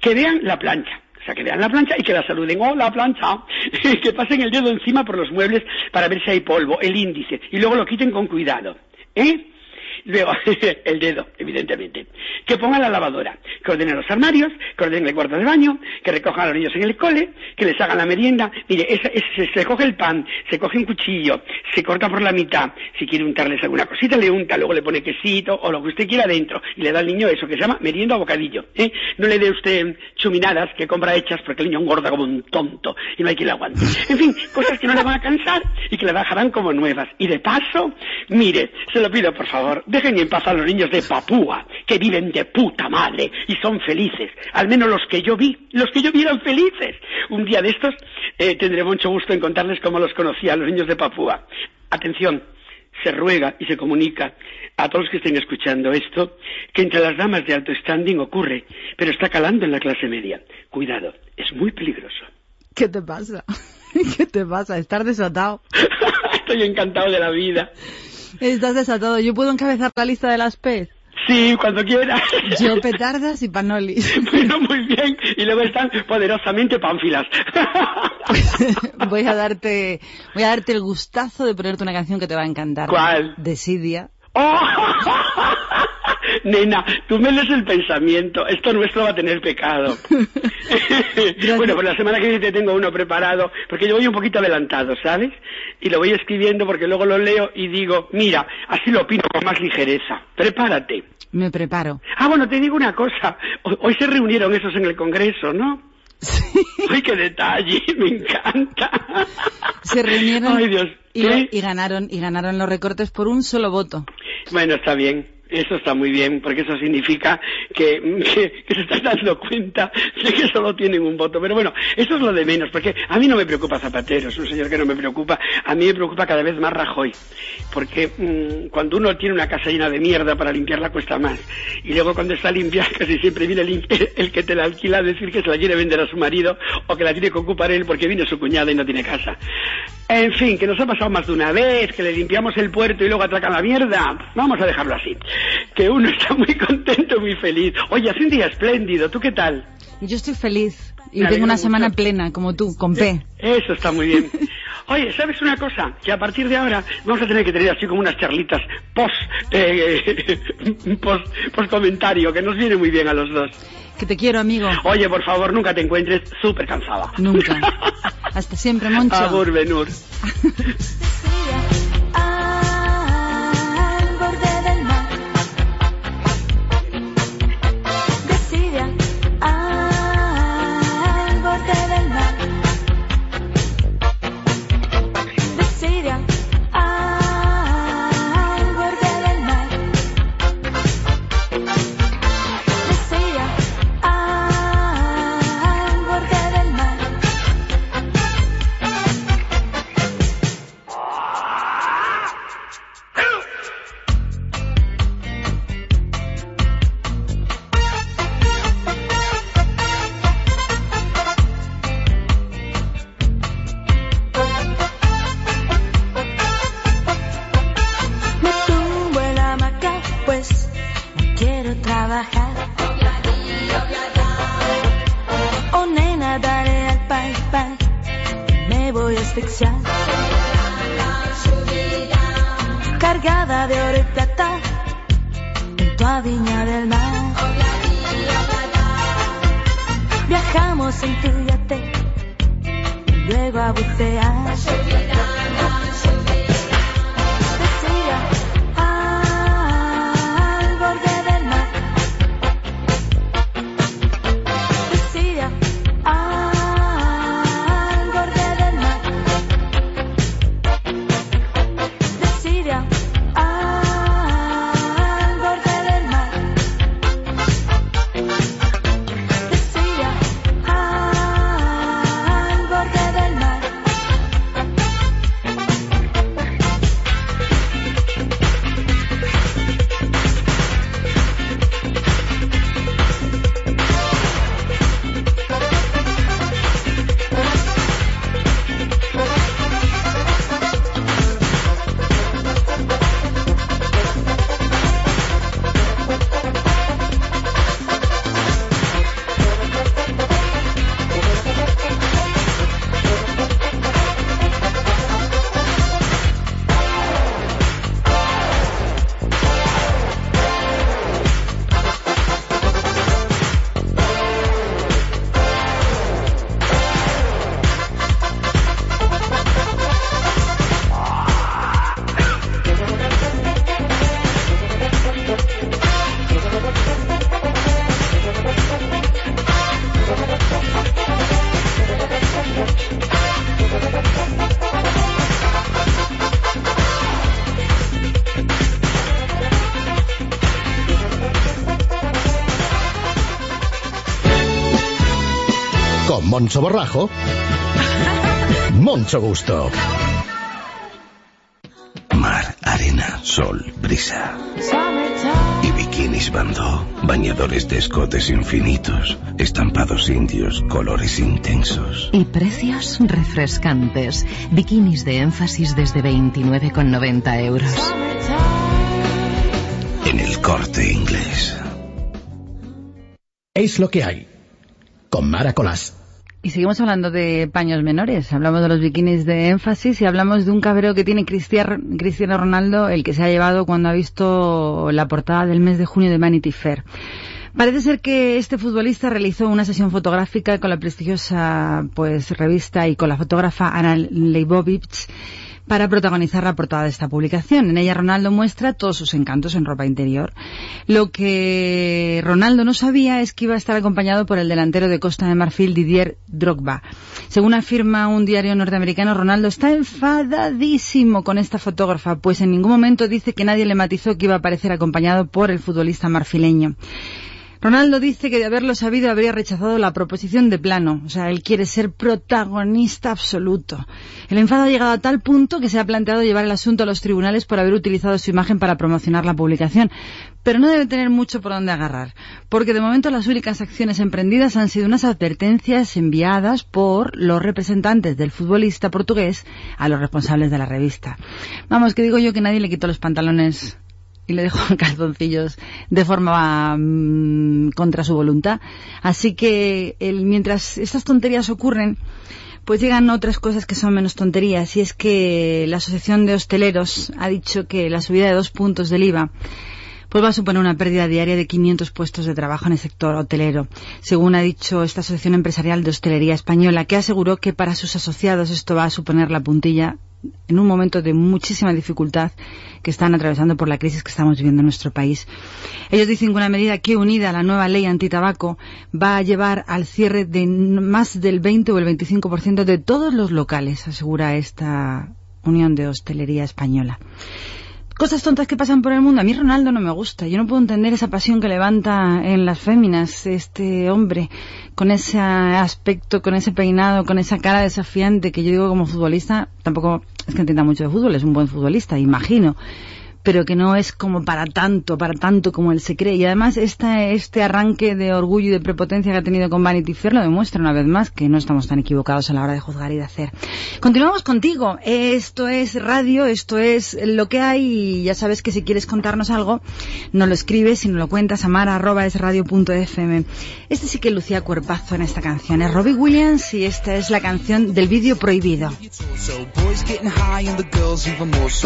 Que vean la plancha. O sea, que vean la plancha y que la saluden. ¡Oh, la plancha! [laughs] que pasen el dedo encima por los muebles para ver si hay polvo, el índice. Y luego lo quiten con cuidado. ¿Eh? Luego, [laughs] el dedo, evidentemente. Que pongan la lavadora, que ordenen los armarios, que ordenen el cuarto de baño, que recojan a los niños en el cole, que les hagan la merienda. Mire, se, coge el pan, se coge un cuchillo, se corta por la mitad. Si quiere untarles alguna cosita, le unta, luego le pone quesito o lo que usted quiera dentro. Y le da al niño eso que se llama merienda o bocadillo. ¿eh? No le dé usted chuminadas que compra hechas porque el niño engorda como un tonto y no hay quien le aguante. En fin, cosas que no le van a cansar y que le dejarán como nuevas. Y de paso, mire, se lo pido por favor, dejen en paz a los niños de Papúa, que viven de puta madre y son felices. Al menos los que yo vi, los que yo vi eran felices. Un día de estos eh, tendré mucho gusto en contarles cómo los conocía a los niños de Papúa. Atención, se ruega y se comunica a todos los que estén escuchando esto que entre las damas de alto standing ocurre, pero está calando en la clase media. Cuidado, es muy peligroso. ¿Qué te pasa? [laughs] ¿Qué te pasa? Estar desatado. [laughs] Estoy encantado de la vida. Estás desatado. ¿Yo puedo encabezar la lista de las P? Sí, cuando quieras. Yo petardas y panolis. Bueno, muy bien. Y luego están poderosamente pánfilas. [laughs] voy a darte, voy a darte el gustazo de ponerte una canción que te va a encantar. ¿Cuál? De Sidia. ¡Oh! [laughs] Nena, tú me lees el pensamiento. Esto nuestro va a tener pecado. [laughs] [laughs] bueno, pues la semana que viene te tengo uno preparado, porque yo voy un poquito adelantado, ¿sabes? Y lo voy escribiendo porque luego lo leo y digo, mira, así lo opino con más ligereza. Prepárate. Me preparo. Ah, bueno, te digo una cosa. Hoy se reunieron esos en el Congreso, ¿no? Sí. [laughs] ¡Ay, qué detalle! Me encanta. Se reunieron Ay, Dios. y, y ganaron y ganaron los recortes por un solo voto. Bueno, está bien. Eso está muy bien, porque eso significa que, se están dando cuenta de que solo tienen un voto. Pero bueno, eso es lo de menos, porque a mí no me preocupa Zapatero, es un señor que no me preocupa. A mí me preocupa cada vez más Rajoy, porque mmm, cuando uno tiene una casa llena de mierda para limpiarla cuesta más. Y luego cuando está limpia [laughs] casi siempre viene el, el que te la alquila a decir que se la quiere vender a su marido o que la tiene que ocupar él porque viene su cuñada y no tiene casa. En fin, que nos ha pasado más de una vez, que le limpiamos el puerto y luego atracan la mierda. Vamos a dejarlo así. Que uno está muy contento, muy feliz. Oye, hace un día espléndido. ¿Tú qué tal? Yo estoy feliz. Y tengo una semana plena, como tú, con P. Eso está muy bien. [laughs] Oye, ¿sabes una cosa? Que a partir de ahora vamos a tener que tener así como unas charlitas post, eh, [laughs] post, post comentario, que nos viene muy bien a los dos. Que te quiero, amigo. Oye, por favor, nunca te encuentres súper cansada. Nunca. [laughs] Hasta siempre, Moncho. Abur, Benur. Moncho Borrajo. [laughs] Moncho Gusto. Mar, arena, sol, brisa. Y bikinis bandó, bañadores de escotes infinitos, estampados indios, colores intensos. Y precios refrescantes. Bikinis de énfasis desde 29,90 euros. En el corte inglés. Es lo que hay. Con Mara Colás. Y seguimos hablando de paños menores. Hablamos de los bikinis de énfasis y hablamos de un cabreo que tiene Cristiano Ronaldo, el que se ha llevado cuando ha visto la portada del mes de junio de Vanity Fair. Parece ser que este futbolista realizó una sesión fotográfica con la prestigiosa pues revista y con la fotógrafa Ana Leibovich para protagonizar la portada de esta publicación. En ella Ronaldo muestra todos sus encantos en ropa interior. Lo que Ronaldo no sabía es que iba a estar acompañado por el delantero de Costa de Marfil, Didier Drogba. Según afirma un diario norteamericano, Ronaldo está enfadadísimo con esta fotógrafa, pues en ningún momento dice que nadie le matizó que iba a aparecer acompañado por el futbolista marfileño. Ronaldo dice que de haberlo sabido habría rechazado la proposición de plano. O sea, él quiere ser protagonista absoluto. El enfado ha llegado a tal punto que se ha planteado llevar el asunto a los tribunales por haber utilizado su imagen para promocionar la publicación. Pero no debe tener mucho por donde agarrar, porque de momento las únicas acciones emprendidas han sido unas advertencias enviadas por los representantes del futbolista portugués a los responsables de la revista. Vamos, que digo yo que nadie le quitó los pantalones y le dejó en [laughs] calzoncillos de forma mm, contra su voluntad. Así que el- mientras estas tonterías ocurren, Pues llegan otras cosas que son menos tonterías, y es que la Asociación de Hosteleros ha dicho que la subida de dos puntos del IVA pues va a suponer una pérdida diaria de 500 puestos de trabajo en el sector hotelero, según ha dicho esta Asociación Empresarial de Hostelería Española, que aseguró que para sus asociados esto va a suponer la puntilla en un momento de muchísima dificultad que están atravesando por la crisis que estamos viviendo en nuestro país. Ellos dicen que una medida que unida a la nueva ley antitabaco va a llevar al cierre de más del 20 o el 25% de todos los locales, asegura esta Unión de Hostelería Española cosas tontas que pasan por el mundo. A mí Ronaldo no me gusta. Yo no puedo entender esa pasión que levanta en las féminas este hombre, con ese aspecto, con ese peinado, con esa cara desafiante que yo digo como futbolista, tampoco es que entienda mucho de fútbol, es un buen futbolista, imagino pero que no es como para tanto, para tanto como él se cree. Y además esta, este arranque de orgullo y de prepotencia que ha tenido con Vanity Fair lo demuestra una vez más que no estamos tan equivocados a la hora de juzgar y de hacer. Continuamos contigo. Esto es radio, esto es lo que hay y ya sabes que si quieres contarnos algo, no lo escribes no lo cuentas a mara.esradio.fm. Este sí que lucía cuerpazo en esta canción. Es Robbie Williams y esta es la canción del vídeo prohibido.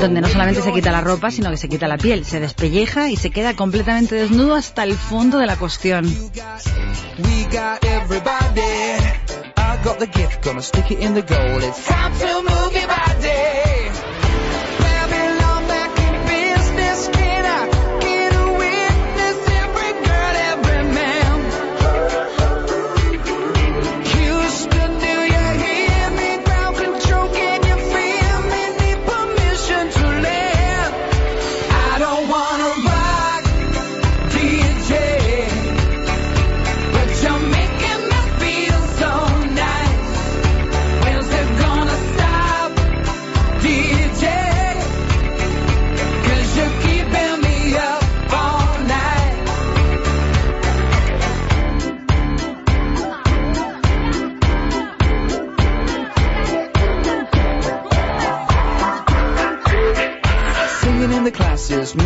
Donde no solamente se quita la ropa, sino que se quita la piel, se despelleja y se queda completamente desnudo hasta el fondo de la cuestión.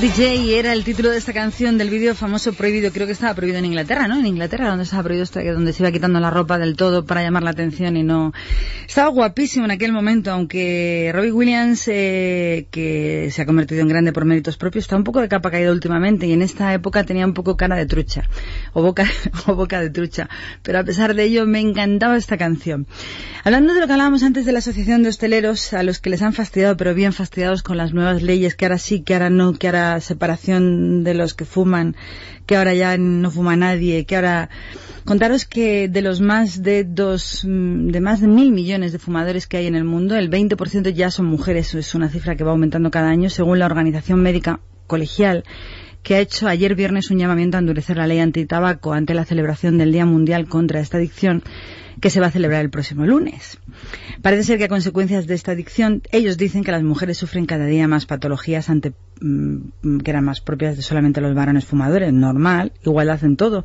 DJ era el título de esta canción del vídeo famoso prohibido. Creo que estaba prohibido en Inglaterra, ¿no? En Inglaterra, donde estaba prohibido, esto, donde se iba quitando la ropa del todo para llamar la atención y no. Estaba guapísimo en aquel momento, aunque Robbie Williams, eh, que se ha convertido en grande por méritos propios, está un poco de capa caída últimamente y en esta época tenía un poco cara de trucha o boca, [laughs] o boca de trucha. Pero a pesar de ello, me encantaba esta canción. Hablando de lo que hablábamos antes de la Asociación de Hosteleros, a los que les han fastidiado, pero bien fastidiados con las nuevas leyes, que ahora sí, que ahora no, que ahora separación de los que fuman, que ahora ya no fuma nadie, que ahora contaros que de los más de dos, mm, de más de mil millones de fumadores que hay en el mundo, el 20% ya son mujeres, es una cifra que va aumentando cada año según la Organización Médica Colegial que ha hecho ayer viernes un llamamiento a endurecer la ley antitabaco ante la celebración del Día Mundial contra esta adicción que se va a celebrar el próximo lunes. Parece ser que a consecuencias de esta adicción, ellos dicen que las mujeres sufren cada día más patologías ante, mm, que eran más propias de solamente los varones fumadores. Normal, igual hacen todo.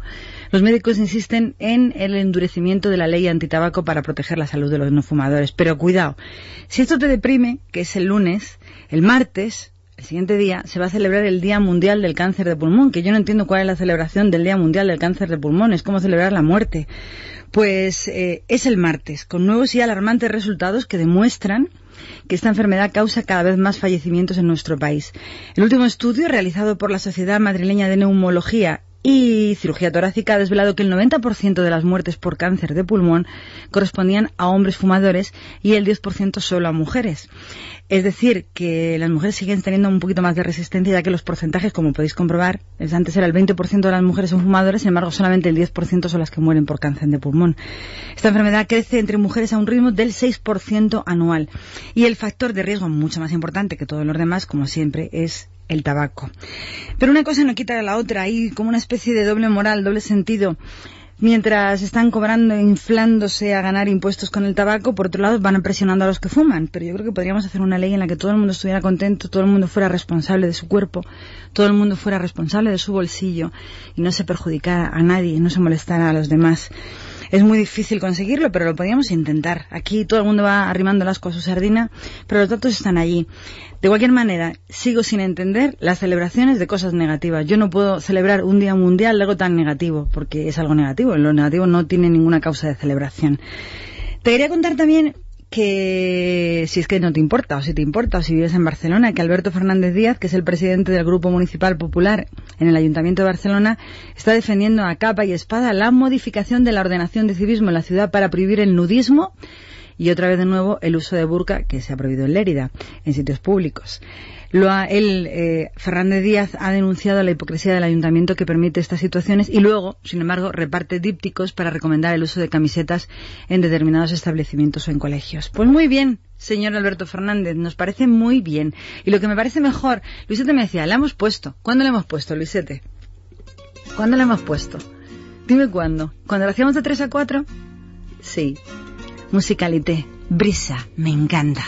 Los médicos insisten en el endurecimiento de la ley antitabaco para proteger la salud de los no fumadores. Pero cuidado, si esto te deprime, que es el lunes, el martes, el siguiente día se va a celebrar el Día Mundial del Cáncer de Pulmón, que yo no entiendo cuál es la celebración del Día Mundial del Cáncer de Pulmón, es como celebrar la muerte. Pues eh, es el martes, con nuevos y alarmantes resultados que demuestran que esta enfermedad causa cada vez más fallecimientos en nuestro país. El último estudio realizado por la Sociedad Madrileña de Neumología y cirugía torácica ha desvelado que el 90% de las muertes por cáncer de pulmón correspondían a hombres fumadores y el 10% solo a mujeres. Es decir, que las mujeres siguen teniendo un poquito más de resistencia, ya que los porcentajes, como podéis comprobar, antes era el 20% de las mujeres son fumadores, sin embargo solamente el 10% son las que mueren por cáncer de pulmón. Esta enfermedad crece entre mujeres a un ritmo del 6% anual. Y el factor de riesgo mucho más importante que todos los demás, como siempre, es el tabaco. Pero una cosa no quita a la otra, hay como una especie de doble moral, doble sentido mientras están cobrando, inflándose a ganar impuestos con el tabaco, por otro lado van presionando a los que fuman. Pero yo creo que podríamos hacer una ley en la que todo el mundo estuviera contento, todo el mundo fuera responsable de su cuerpo, todo el mundo fuera responsable de su bolsillo y no se perjudicara a nadie, no se molestara a los demás. Es muy difícil conseguirlo, pero lo podríamos intentar. Aquí todo el mundo va arrimando las cosas a su sardina, pero los datos están allí. De cualquier manera, sigo sin entender las celebraciones de cosas negativas. Yo no puedo celebrar un día mundial algo tan negativo, porque es algo negativo. Lo negativo no tiene ninguna causa de celebración. Te quería contar también que si es que no te importa, o si te importa, o si vives en Barcelona, que Alberto Fernández Díaz, que es el presidente del Grupo Municipal Popular en el Ayuntamiento de Barcelona, está defendiendo a capa y espada la modificación de la ordenación de civismo en la ciudad para prohibir el nudismo y otra vez de nuevo el uso de burka que se ha prohibido en Lérida, en sitios públicos. Lo ha, él, eh, Fernández Díaz, ha denunciado la hipocresía del ayuntamiento que permite estas situaciones y luego, sin embargo, reparte dípticos para recomendar el uso de camisetas en determinados establecimientos o en colegios. Pues muy bien, señor Alberto Fernández, nos parece muy bien. Y lo que me parece mejor, Luisete me decía, la hemos puesto. ¿Cuándo la hemos puesto, Luisete? ¿Cuándo la hemos puesto? Dime cuándo. ¿Cuándo la hacíamos de 3 a 4? Sí. Musicalité. Brisa, me encanta.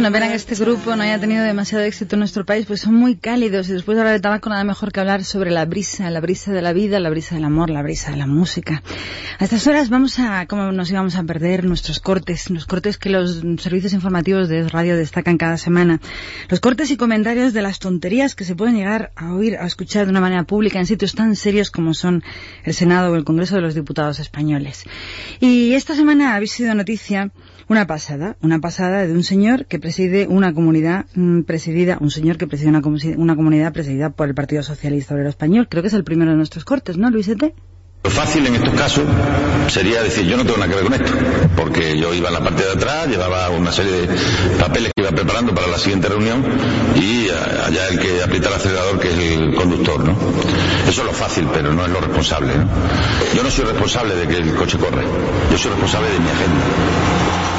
Que este grupo no haya tenido demasiado éxito en nuestro país, pues son muy cálidos y después de hablar de tabaco nada mejor que hablar sobre la brisa, la brisa de la vida, la brisa del amor, la brisa de la música. A estas horas vamos a, cómo nos íbamos a perder nuestros cortes, los cortes que los servicios informativos de radio destacan cada semana, los cortes y comentarios de las tonterías que se pueden llegar a oír, a escuchar de una manera pública en sitios tan serios como son el Senado o el Congreso de los Diputados españoles. Y esta semana ha sido noticia una pasada, una pasada de un señor que preside una comunidad mm, presidida, un señor que preside una, comunidad presidida por el Partido Socialista Obrero Español. Creo que es el primero de nuestros cortes, ¿no, Luisete? Lo fácil en estos casos sería decir yo no tengo nada que ver con esto, porque yo iba en la parte de atrás, llevaba una serie de papeles que iba preparando para la siguiente reunión y allá el que aprieta el acelerador que es el conductor, ¿no? Eso es lo fácil, pero no es lo responsable, ¿no? Yo no soy responsable de que el coche corre, yo soy responsable de mi agenda.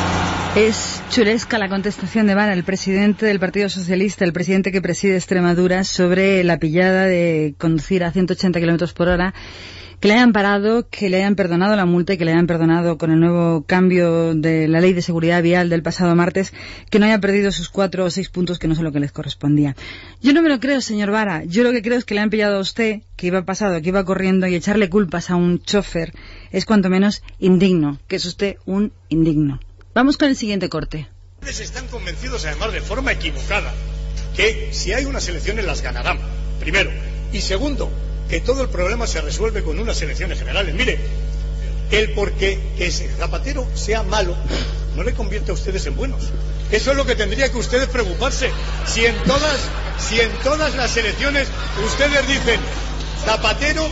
Es chulesca la contestación de Vara, el presidente del Partido Socialista, el presidente que preside Extremadura, sobre la pillada de conducir a 180 kilómetros por hora, que le hayan parado, que le hayan perdonado la multa y que le hayan perdonado con el nuevo cambio de la ley de seguridad vial del pasado martes, que no haya perdido sus cuatro o seis puntos que no son lo que les correspondía. Yo no me lo creo, señor Vara. Yo lo que creo es que le han pillado a usted, que iba pasado, que iba corriendo y echarle culpas a un chofer es cuanto menos indigno, que es usted un indigno. Vamos con el siguiente corte. Ustedes están convencidos, además, de forma equivocada, que si hay unas elecciones las ganarán, primero. Y segundo, que todo el problema se resuelve con unas elecciones generales. Mire, el porque que Zapatero sea malo no le convierte a ustedes en buenos. Eso es lo que tendría que ustedes preocuparse. Si en todas, si en todas las elecciones ustedes dicen Zapatero,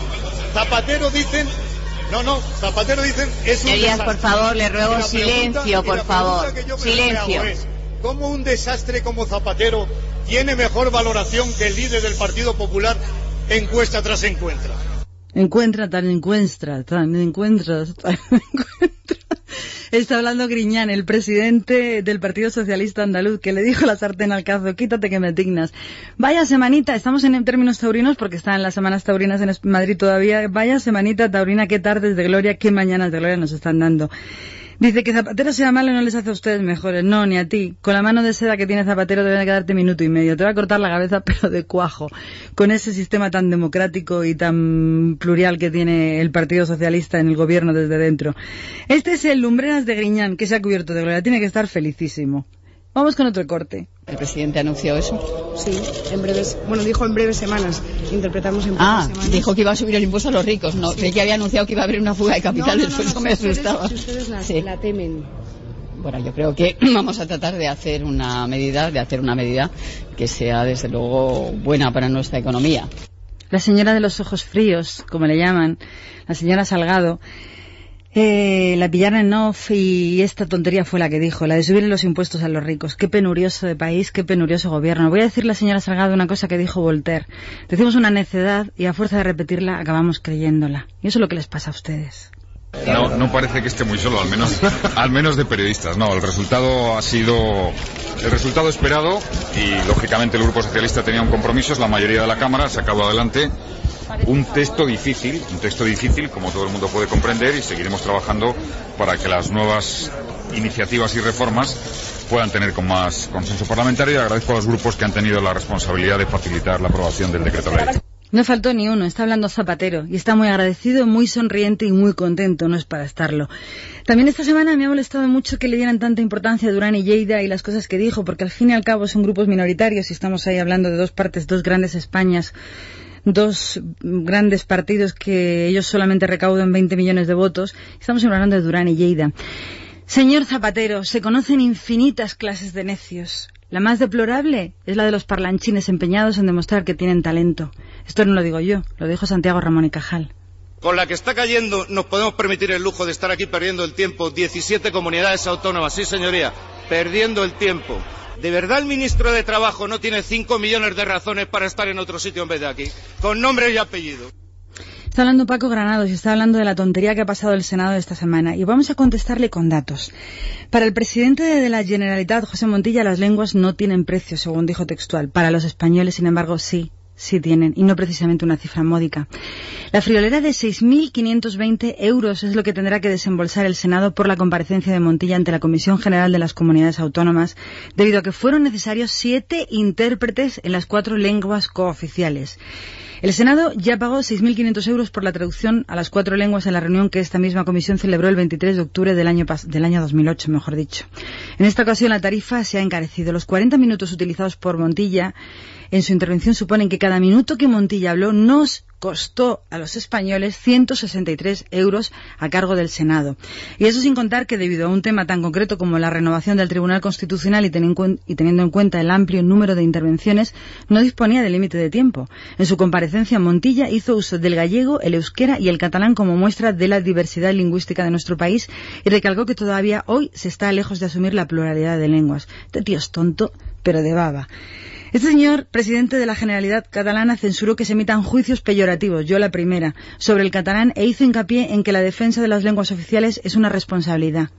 Zapatero dicen no, no, Zapatero dicen es un Señorías, por favor, le ruego silencio, por favor. Silencio. ¿Cómo un desastre como Zapatero tiene mejor valoración que el líder del Partido Popular encuesta tras encuentra? Encuentra, tan encuentra, tan encuentra, tan [laughs] encuentra. Está hablando Griñán, el presidente del Partido Socialista Andaluz, que le dijo la sartén al cazo, quítate que me dignas. Vaya semanita, estamos en términos taurinos porque están las semanas taurinas en Madrid todavía. Vaya semanita taurina, qué tardes de gloria, qué mañanas de gloria nos están dando. Dice que Zapatero sea malo no les hace a ustedes mejores. No, ni a ti. Con la mano de seda que tiene Zapatero debe quedarte minuto y medio. Te va a cortar la cabeza, [laughs] pero de cuajo. Con ese sistema tan democrático y tan plurial que tiene el Partido Socialista en el gobierno desde dentro. Este es el Lumbreras de Griñán, que se ha cubierto de gloria. Tiene que estar felicísimo. Vamos con otro corte. ¿El presidente anunció eso? Sí, en breves, bueno, dijo en breves semanas. Interpretamos en breves ah, semanas. dijo que iba a subir el impuesto a los ricos. No, sí. que había anunciado que iba a haber una fuga de capitales, no, no, por no, eso me si ustedes, asustaba. Si ustedes la, Sí. la temen. Bueno, yo creo que [clears throat] vamos a tratar de hacer una medida, de hacer una medida que sea desde luego buena para nuestra economía. La señora de los ojos fríos, como le llaman, la señora Salgado, eh, la pillaron en off y esta tontería fue la que dijo, la de subir los impuestos a los ricos. Qué penurioso de país, qué penurioso gobierno. Voy a decir la señora Salgado una cosa que dijo Voltaire. Decimos una necedad y a fuerza de repetirla acabamos creyéndola. Y eso es lo que les pasa a ustedes. No, no parece que esté muy solo, al menos, [laughs] al menos de periodistas. No, el resultado ha sido el resultado esperado y lógicamente el Grupo Socialista tenía un compromiso, es la mayoría de la Cámara, ha sacado adelante un texto difícil, un texto difícil como todo el mundo puede comprender y seguiremos trabajando para que las nuevas iniciativas y reformas puedan tener con más consenso parlamentario y agradezco a los grupos que han tenido la responsabilidad de facilitar la aprobación del decreto ley. No faltó ni uno, está hablando Zapatero y está muy agradecido, muy sonriente y muy contento, no es para estarlo. También esta semana me ha molestado mucho que le dieran tanta importancia a Durán y Lleida y las cosas que dijo, porque al fin y al cabo son grupos minoritarios y estamos ahí hablando de dos partes, dos grandes Españas, dos grandes partidos que ellos solamente recaudan 20 millones de votos. Estamos hablando de Durán y Lleida. Señor Zapatero, se conocen infinitas clases de necios. La más deplorable es la de los parlanchines empeñados en demostrar que tienen talento. Esto no lo digo yo, lo dijo Santiago Ramón y Cajal. Con la que está cayendo, nos podemos permitir el lujo de estar aquí perdiendo el tiempo. 17 comunidades autónomas, sí, señoría, perdiendo el tiempo. ¿De verdad el ministro de Trabajo no tiene 5 millones de razones para estar en otro sitio en vez de aquí? Con nombre y apellido. Está hablando Paco Granados y está hablando de la tontería que ha pasado el Senado esta semana y vamos a contestarle con datos. Para el presidente de la Generalitat, José Montilla, las lenguas no tienen precio, según dijo textual. Para los españoles, sin embargo, sí. Sí tienen, y no precisamente una cifra módica. La friolera de 6.520 euros es lo que tendrá que desembolsar el Senado por la comparecencia de Montilla ante la Comisión General de las Comunidades Autónomas, debido a que fueron necesarios siete intérpretes en las cuatro lenguas cooficiales. El Senado ya pagó 6.500 euros por la traducción a las cuatro lenguas en la reunión que esta misma comisión celebró el 23 de octubre del año, del año 2008, mejor dicho. En esta ocasión la tarifa se ha encarecido. Los 40 minutos utilizados por Montilla en su intervención suponen que cada minuto que Montilla habló nos costó a los españoles 163 euros a cargo del Senado. Y eso sin contar que debido a un tema tan concreto como la renovación del Tribunal Constitucional y, teniendo en cuenta el amplio número de intervenciones, no disponía de límite de tiempo. En su comparecencia, Montilla hizo uso del gallego, el euskera y el catalán como muestra de la diversidad lingüística de nuestro país y recalcó que todavía hoy se está lejos de asumir la pluralidad de lenguas. Este tío es tonto, pero de baba. Este señor, presidente de la Generalidad catalana, censuró que se emitan juicios peyorativos, yo la primera, sobre el catalán e hizo hincapié en que la defensa de las lenguas oficiales es una responsabilidad.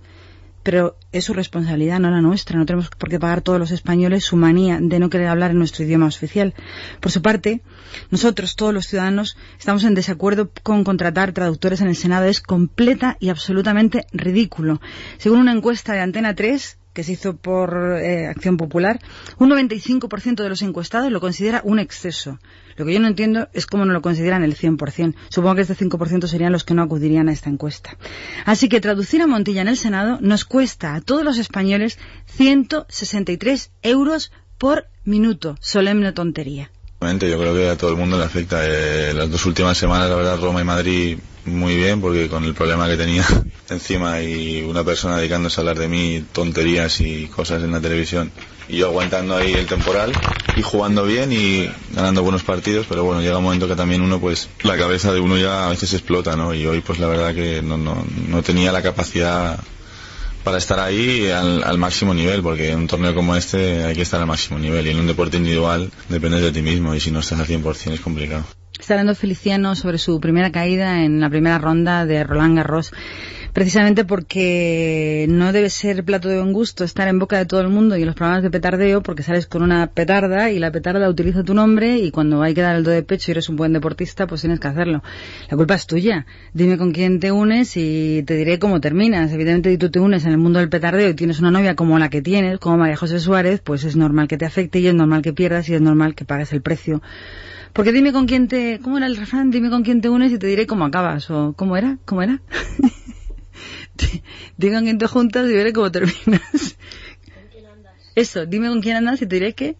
Pero es su responsabilidad, no la nuestra. No tenemos por qué pagar todos los españoles su manía de no querer hablar en nuestro idioma oficial. Por su parte, nosotros, todos los ciudadanos, estamos en desacuerdo con contratar traductores en el Senado. Es completa y absolutamente ridículo. Según una encuesta de Antena 3, que se hizo por eh, Acción Popular, un 95% de los encuestados lo considera un exceso. Lo que yo no entiendo es cómo no lo consideran el 100%. Supongo que este 5% serían los que no acudirían a esta encuesta. Así que traducir a Montilla en el Senado nos cuesta a todos los españoles 163 euros por minuto. Solemne tontería. Yo creo que a todo el mundo le afecta. Eh, las dos últimas semanas, la verdad, Roma y Madrid muy bien, porque con el problema que tenía [laughs] encima y una persona dedicándose a hablar de mí tonterías y cosas en la televisión, y yo aguantando ahí el temporal y jugando bien y ganando buenos partidos, pero bueno, llega un momento que también uno, pues, la cabeza de uno ya a veces explota, ¿no? Y hoy, pues, la verdad que no, no, no tenía la capacidad para estar ahí al, máximo nivel, porque en un torneo como este hay que estar al máximo nivel y en un deporte individual dependes de ti mismo y si no estás al 100% es complicado. Está hablando Feliciano sobre su primera caída en la primera ronda de Roland Garros precisamente porque no debe ser plato de buen gusto estar en boca de todo el mundo y en los programas de petardeo porque sales con una petarda y la petarda utiliza tu nombre y cuando hay que dar el do de pecho y eres un buen deportista pues tienes que hacerlo. La culpa es tuya. Dime con quién te unes y te diré cómo terminas. Evidentemente si tú te unes en el mundo del petardeo y tienes una novia como la que tienes, como María José Suárez, pues es normal que te afecte y es normal que pierdas y es normal que pagues el precio porque dime con quién te... ¿Cómo era el refrán? Dime con quién te unes y te diré cómo acabas. ¿O cómo era? ¿Cómo era? [laughs] dime con quién te juntas y veré cómo terminas. Eso, dime con quién andas y te diré que...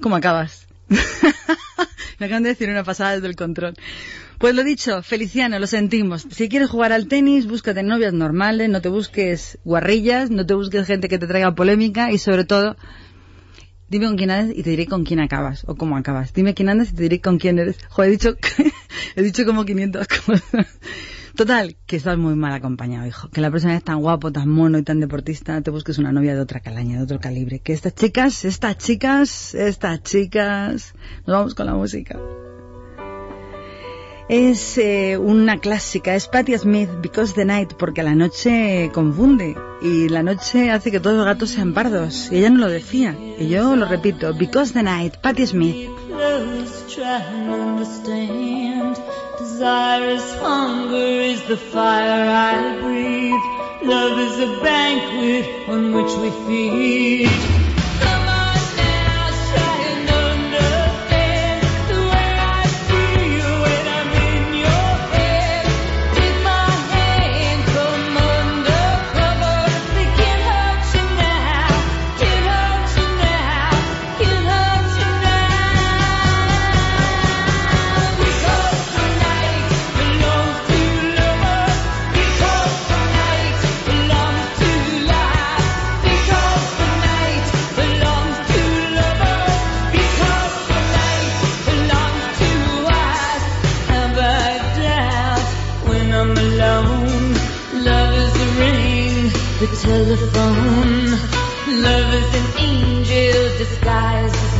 ¿Cómo acabas? [laughs] Me acaban de decir una pasada desde el control. Pues lo dicho, Feliciano, lo sentimos. Si quieres jugar al tenis, búscate novias normales, no te busques guarrillas, no te busques gente que te traiga polémica y sobre todo, dime con quién andas y te diré con quién acabas o cómo acabas. Dime quién andas y te diré con quién eres. Joder, he dicho, [laughs] he dicho como 500 cosas. Total, que estás muy mal acompañado, hijo. Que la persona es tan guapo, tan mono y tan deportista, te busques una novia de otra calaña, de otro calibre. Que estas chicas, estas chicas, estas chicas... Nos vamos con la música. Es eh, una clásica, es Patti Smith, Because the Night, porque la noche confunde y la noche hace que todos los gatos sean pardos. Y ella no lo decía, y yo lo repito, Because the Night, Patti Smith.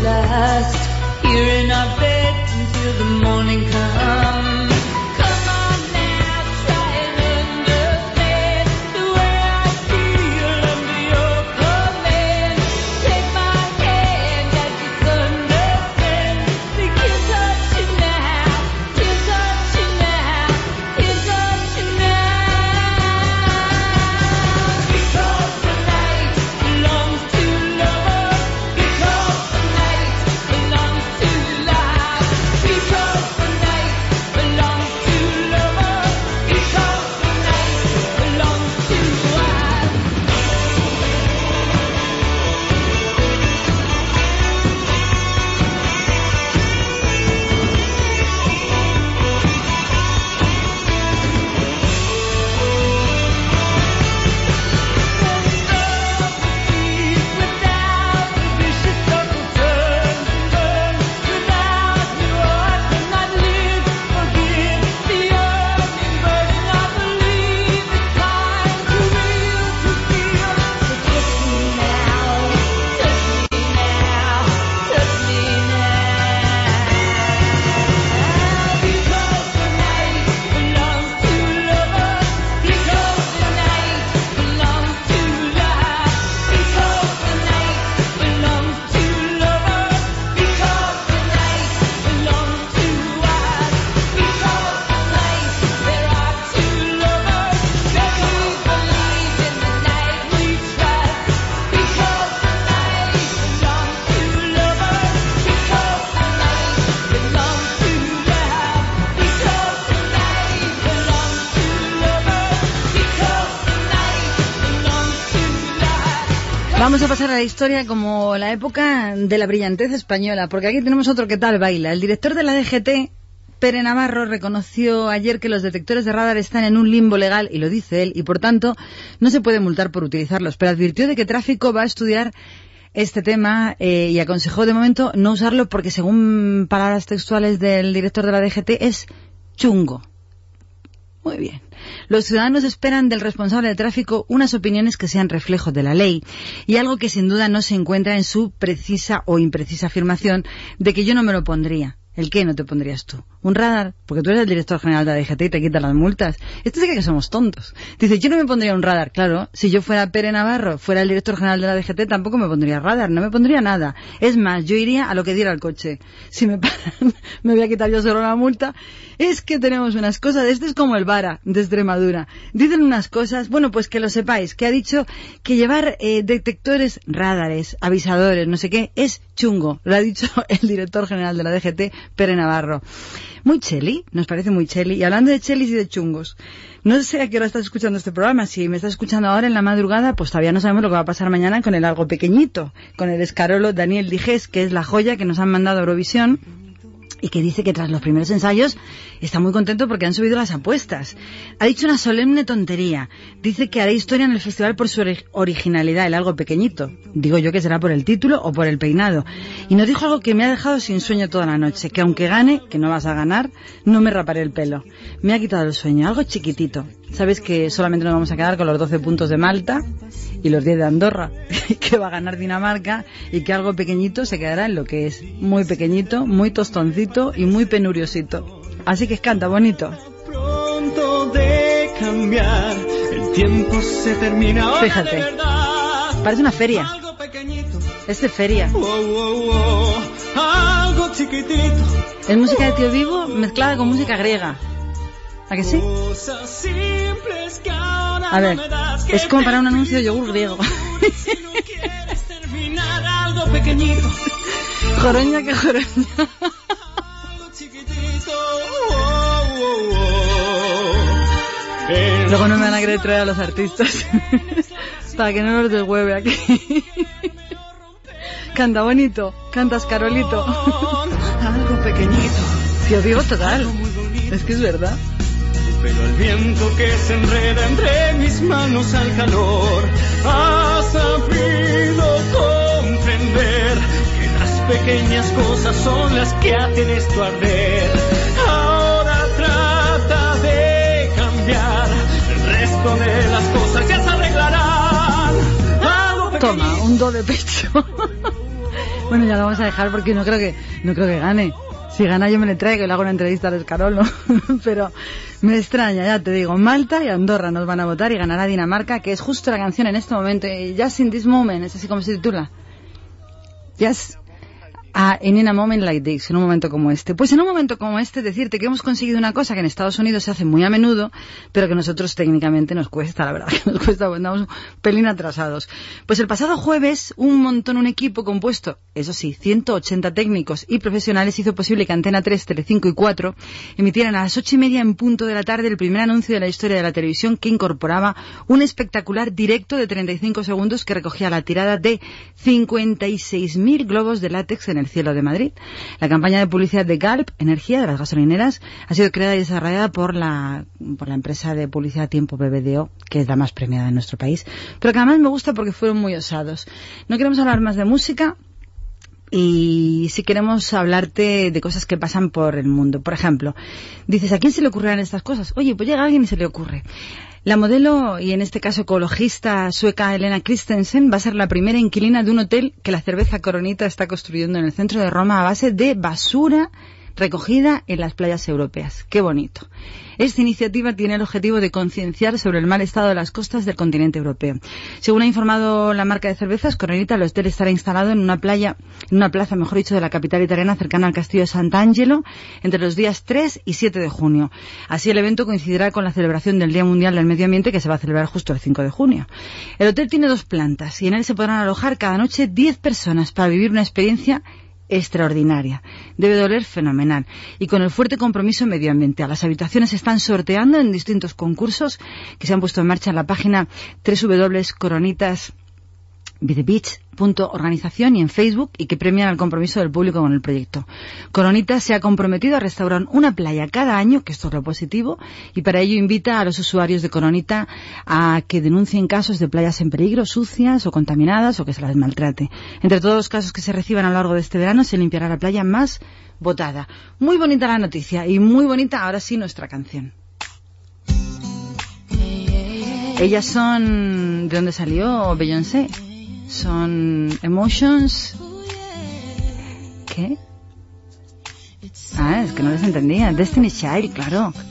Lust. Here in our bed until the morning comes. Vamos a pasar a la historia como la época de la brillantez española, porque aquí tenemos otro que tal baila. El director de la DGT, Pere Navarro, reconoció ayer que los detectores de radar están en un limbo legal, y lo dice él, y por tanto no se puede multar por utilizarlos, pero advirtió de que tráfico va a estudiar este tema eh, y aconsejó de momento no usarlo porque según palabras textuales del director de la DGT es chungo. Muy bien. Los ciudadanos esperan del responsable de tráfico unas opiniones que sean reflejo de la ley y algo que sin duda no se encuentra en su precisa o imprecisa afirmación de que yo no me lo pondría. ¿El qué no te pondrías tú? ¿Un radar? Porque tú eres el director general de la DGT y te quitan las multas. Esto sí que somos tontos. Dice, yo no me pondría un radar. Claro, si yo fuera Pere Navarro, fuera el director general de la DGT, tampoco me pondría radar, no me pondría nada. Es más, yo iría a lo que diera el coche. Si me paran, [laughs] me voy a quitar yo solo la multa. Es que tenemos unas cosas, este es como el Vara de Extremadura. Dicen unas cosas, bueno, pues que lo sepáis, que ha dicho que llevar eh, detectores, radares, avisadores, no sé qué, es chungo. Lo ha dicho [laughs] el director general de la DGT, Pere Navarro. Muy cheli, nos parece muy cheli. Y hablando de chelis y de chungos, no sé a qué hora estás escuchando este programa. Si me estás escuchando ahora en la madrugada, pues todavía no sabemos lo que va a pasar mañana con el algo pequeñito, con el escarolo Daniel Dijes, que es la joya que nos han mandado a Eurovisión y que dice que tras los primeros ensayos está muy contento porque han subido las apuestas. Ha dicho una solemne tontería. Dice que hará historia en el festival por su originalidad, el algo pequeñito. Digo yo que será por el título o por el peinado. Y nos dijo algo que me ha dejado sin sueño toda la noche, que aunque gane, que no vas a ganar, no me raparé el pelo. Me ha quitado el sueño, algo chiquitito. Sabes que solamente nos vamos a quedar con los 12 puntos de Malta y los 10 de Andorra, [laughs] que va a ganar Dinamarca y que algo pequeñito se quedará en lo que es muy pequeñito, muy tostoncito y muy penuriosito. Así que canta bonito. Pronto de cambiar, el tiempo se termina ahora Fíjate, de verdad. parece una feria. Algo pequeñito, Es de feria. oh, oh, oh, algo chiquitito, Es música de tío vivo mezclada con música griega. ¿A que sí? A ver, es como para un anuncio de yogur griego. [laughs] Joroña que joroña. Luego no me van a querer traer a los artistas. [laughs] Para que no nos deshueve aquí. [laughs] Canta bonito, cantas Carolito. algo pequeñito, Tío vivo total. Es que es verdad. Pero el viento que se enreda entre mis manos al calor ha sabido comprender que las pequeñas cosas son las que hacen esto arder. Ahora trata de cambiar, el resto de las cosas ya se arreglarán. Toma, un do de pecho. [laughs] bueno, ya lo vamos a dejar porque no creo que, no creo que gane. Si gana yo me le traigo y le hago una entrevista al Escarolo. [laughs] Pero me extraña, ya te digo. Malta y Andorra nos van a votar y ganará Dinamarca, que es justo la canción en este momento. eh, Just in this moment, es así como se titula. Just a, in a moment like this, en un momento como este. Pues en un momento como este, decirte que hemos conseguido una cosa que en Estados Unidos se hace muy a menudo, pero que nosotros técnicamente nos cuesta, la verdad, [laughs] que nos cuesta, pues andamos un pelín atrasados. Pues el pasado jueves, un montón, un equipo compuesto, eso sí, 180 técnicos y profesionales hizo posible que Antena 3, Telecinco y 4 emitieran a las ocho y media en punto de la tarde el primer anuncio de la historia de la televisión que incorporaba un espectacular directo de 35 segundos que recogía la tirada de 56.000 globos de látex en el cielo de Madrid. La campaña de publicidad de Galp, Energía, de las gasolineras, ha sido creada y desarrollada por la, por la empresa de publicidad Tiempo BBDO, que es la más premiada en nuestro país, pero que además me gusta porque fueron muy osados. No queremos hablar más de música, y si queremos hablarte de cosas que pasan por el mundo. Por ejemplo, dices, ¿a quién se le ocurrirán estas cosas? Oye, pues llega alguien y se le ocurre. La modelo, y en este caso ecologista sueca Elena Christensen, va a ser la primera inquilina de un hotel que la cerveza Coronita está construyendo en el centro de Roma a base de basura recogida en las playas europeas. Qué bonito. Esta iniciativa tiene el objetivo de concienciar sobre el mal estado de las costas del continente europeo. Según ha informado la marca de cervezas, Coronita, el hotel estará instalado en una playa, en una plaza, mejor dicho, de la capital italiana cercana al castillo de Sant'Angelo entre los días 3 y 7 de junio. Así el evento coincidirá con la celebración del Día Mundial del Medio Ambiente que se va a celebrar justo el 5 de junio. El hotel tiene dos plantas y en él se podrán alojar cada noche 10 personas para vivir una experiencia extraordinaria. Debe doler fenomenal. Y con el fuerte compromiso medioambiental. Las habitaciones se están sorteando en distintos concursos que se han puesto en marcha en la página www.coronitas Organización y en Facebook y que premian el compromiso del público con el proyecto. Coronita se ha comprometido a restaurar una playa cada año, que esto es lo positivo, y para ello invita a los usuarios de Coronita a que denuncien casos de playas en peligro, sucias o contaminadas o que se las maltrate. Entre todos los casos que se reciban a lo largo de este verano se limpiará la playa más votada. Muy bonita la noticia y muy bonita ahora sí nuestra canción. Ellas son... ¿De dónde salió Beyoncé? Son Emotions... ¿Qué? Ah, es que no les entendía. Destiny Child, claro. [laughs]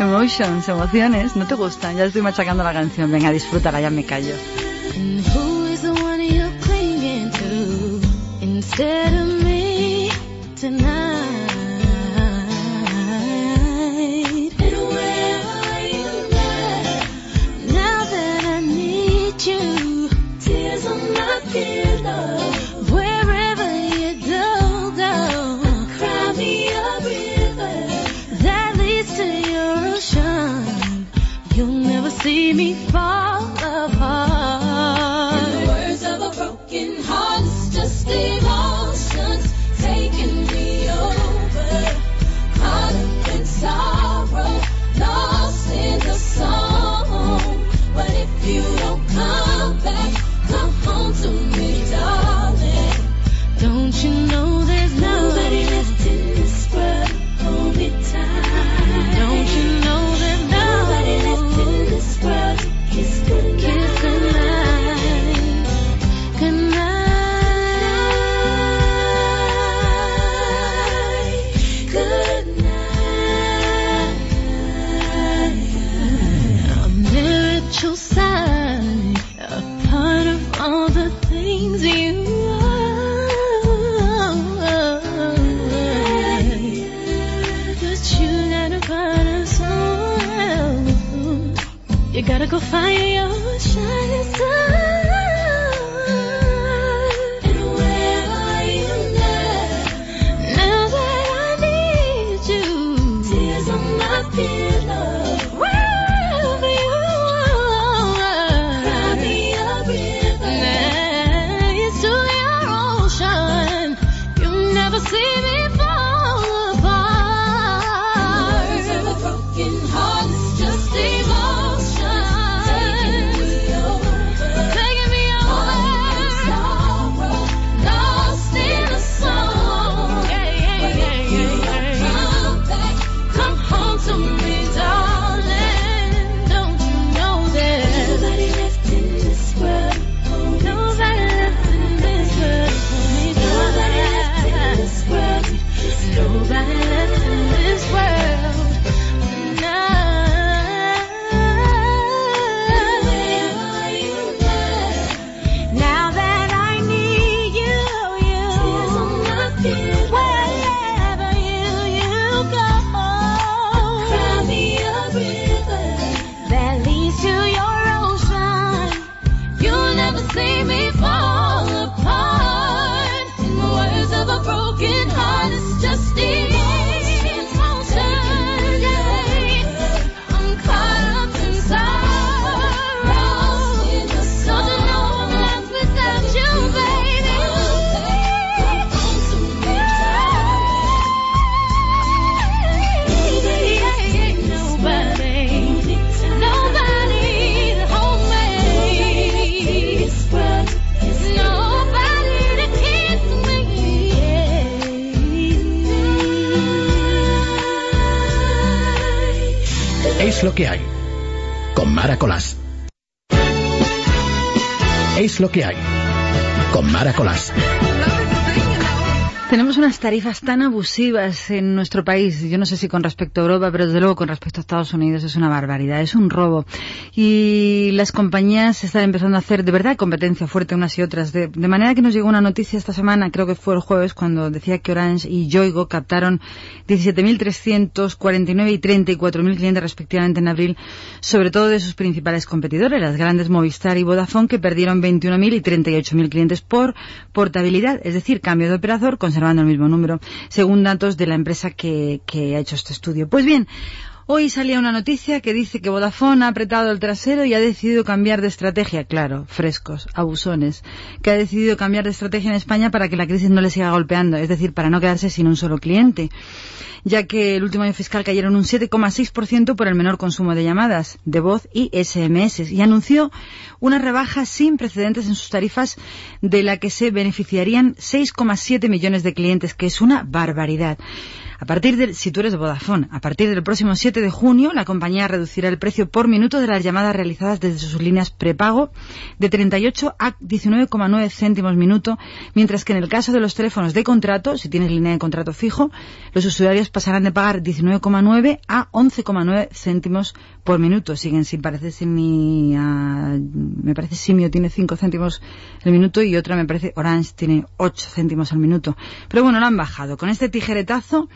Emotions, emociones, ¿no te gustan? Ya estoy machacando la canción. Venga, disfrútala, ya me callo. Gotta go find your lo que hay. Con Mara Colás. Tenemos unas tarifas tan abusivas en nuestro país, yo no sé si con respecto a Europa, pero desde luego con respecto a Estados Unidos es una barbaridad, es un robo. Y las compañías están empezando a hacer de verdad competencia fuerte unas y otras. De, manera que nos llegó una noticia esta semana, creo que fue el jueves, cuando decía que Orange y Yoigo captaron 17.349 y 34.000 clientes respectivamente en abril, sobre todo de sus principales competidores, las grandes Movistar y Vodafone, que perdieron 21.000 y 38.000 clientes por portabilidad, es decir, cambio de operador, conservando el mismo número, según datos de la empresa que, que ha hecho este estudio. Pues bien, Hoy salía una noticia que dice que Vodafone ha apretado el trasero y ha decidido cambiar de estrategia, claro, frescos, abusones, que ha decidido cambiar de estrategia en España para que la crisis no le siga golpeando, es decir, para no quedarse sin un solo cliente. Ya que el último año fiscal cayeron un 7,6% por el menor consumo de llamadas, de voz y SMS, y anunció una rebaja sin precedentes en sus tarifas de la que se beneficiarían 6,7 millones de clientes, que es una barbaridad. A partir del, si tú eres de Vodafone, a partir del próximo 7 de junio, la compañía reducirá el precio por minuto de las llamadas realizadas desde sus líneas prepago de 38 a 19,9 céntimos minuto, mientras que en el caso de los teléfonos de contrato, si tienes línea de contrato fijo, los usuarios pasarán de pagar 19,9 a 11,9 céntimos por minuto. Siguen sin parecerse ni a, me parece Simio tiene 5 céntimos el minuto y otra me parece Orange tiene 8 céntimos al minuto. Pero bueno, lo han bajado. Con este tijeretazo,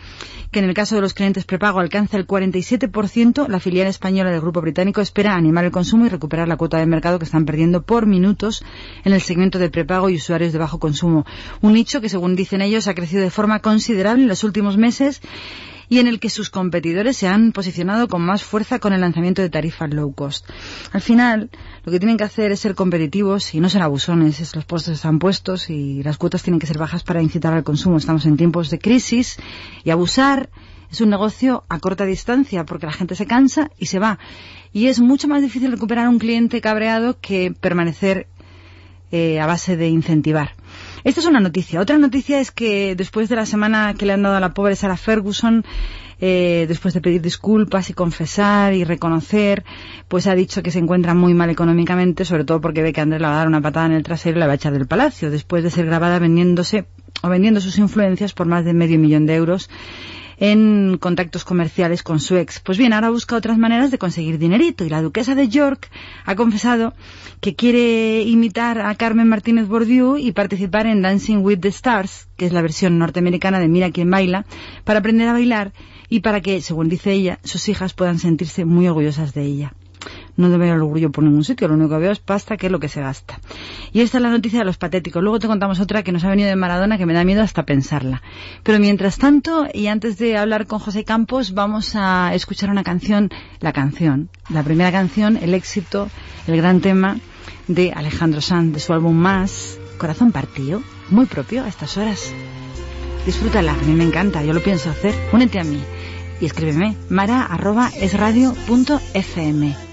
que en el caso de los clientes prepago alcanza el 47%, la filial española del grupo británico espera animar el consumo y recuperar la cuota de mercado que están perdiendo por minutos en el segmento de prepago y usuarios de bajo consumo. Un nicho que, según dicen ellos, ha crecido de forma considerable en los últimos meses y en el que sus competidores se han posicionado con más fuerza con el lanzamiento de tarifas low cost. Al final, lo que tienen que hacer es ser competitivos y no ser abusones. Es, los puestos están puestos y las cuotas tienen que ser bajas para incitar al consumo. Estamos en tiempos de crisis y abusar es un negocio a corta distancia porque la gente se cansa y se va. Y es mucho más difícil recuperar un cliente cabreado que permanecer eh, a base de incentivar. Esta es una noticia. Otra noticia es que después de la semana que le han dado a la pobre Sarah Ferguson, eh, después de pedir disculpas y confesar y reconocer, pues ha dicho que se encuentra muy mal económicamente, sobre todo porque ve que Andrés le va a dar una patada en el trasero y la va a echar del palacio, después de ser grabada vendiéndose o vendiendo sus influencias por más de medio millón de euros en contactos comerciales con su ex. Pues bien, ahora busca otras maneras de conseguir dinerito y la duquesa de York ha confesado que quiere imitar a Carmen Martínez Bordieu y participar en Dancing with the Stars, que es la versión norteamericana de Mira quién baila, para aprender a bailar y para que, según dice ella, sus hijas puedan sentirse muy orgullosas de ella. No debe haber orgullo por ningún sitio, lo único que veo es pasta, que es lo que se gasta. Y esta es la noticia de los patéticos. Luego te contamos otra que nos ha venido de Maradona que me da miedo hasta pensarla. Pero mientras tanto, y antes de hablar con José Campos, vamos a escuchar una canción, la canción, la primera canción, el éxito, el gran tema de Alejandro Sanz, de su álbum Más, Corazón Partido, muy propio a estas horas. Disfrútala, a mí me encanta, yo lo pienso hacer. Únete a mí y escríbeme partido.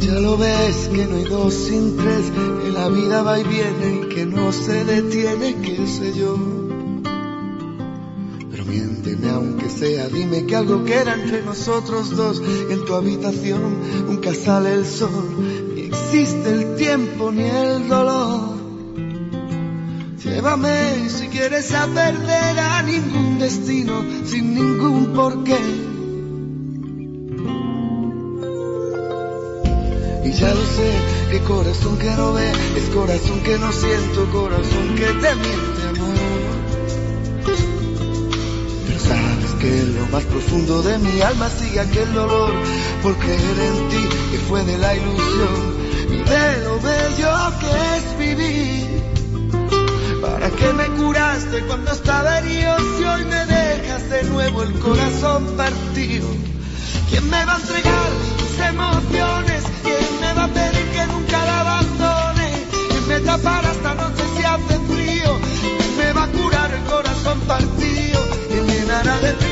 Ya lo ves que no hay dos sin tres, que la vida va y viene que no se detiene, qué sé yo. Pero miénteme aunque sea, dime que algo queda entre nosotros dos. En tu habitación nunca sale el sol, ni existe el tiempo ni el dolor. Llévame si quieres a perder a ningún destino, sin ningún porqué. Y ya lo sé, que corazón que no ve, es corazón que no siento, corazón que te miente, amor. Pero sabes que en lo más profundo de mi alma sigue aquel dolor, por creer en ti, que fue de la ilusión, y de lo bello que es vivir. ¿Para qué me curaste cuando estaba herido si hoy me dejas de nuevo el corazón partido? ¿Quién me va a entregar mis emociones? ¿Quién me va a pedir que nunca la abandone? ¿Quién me tapará esta noche si hace frío? ¿Quién me va a curar el corazón partido? ¿Quién de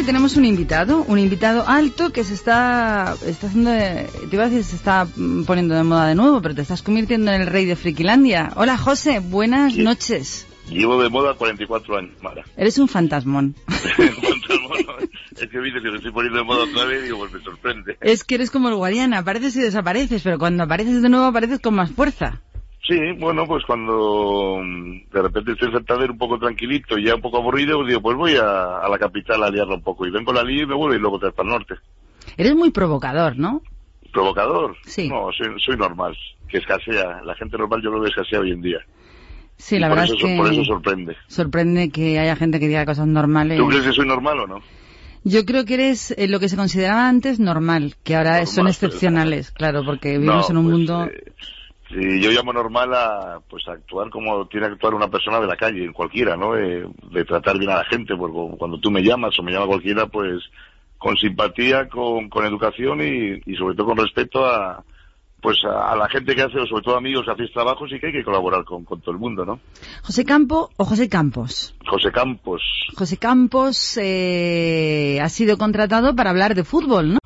de radio y tenemos un invitado, un invitado alto que se está, está haciendo, de- te iba a decir, se está poniendo de moda de nuevo, pero te estás convirtiendo en el rey de Frikilandia. Hola José, buenas noches. Llevo de moda 44 años, Mara. Eres un fantasmón. [laughs] es que viste que me estoy poniendo de moda otra vez y digo, pues me sorprende. Es que eres como el Guadiana, apareces y desapareces, pero cuando apareces de nuevo apareces con más fuerza. Sí, bueno, pues cuando mm, de repente estoy en Santander un poco tranquilito y ya un poco aburrido, pues digo, pues voy a, a la capital a liarla un poco. Y vengo a la lía y me vuelvo y luego otra vez para el norte. Eres muy provocador, ¿no? ¿Provocador? Sí. No, soy, soy normal, que escasea. La gente normal yo creo que escasea hoy en día. Sí, la verdad eso, es que Por eso sorprende. sorprende que haya gente que diga cosas normales. ¿Tú crees que soy normal o no? Yo creo que eres eh, lo que se consideraba antes normal, que ahora son excepcionales, claro, porque vivimos No, en un pues, mundo... Sí, yo llamo normal a pues a actuar como tiene que actuar una persona de la calle, en cualquiera, ¿no? Eh, de tratar bien a la gente, porque cuando tú me llamas o me llama cualquiera, pues con simpatía, con, con educación y, y sobre todo con respeto a pues a, a la gente que hace, o sobre todo amigos que hacéis trabajos y que hay que colaborar con, con todo el mundo, ¿no? José Campo o José Campos. José Campos, José Campos eh, ha sido contratado para hablar de fútbol, ¿no?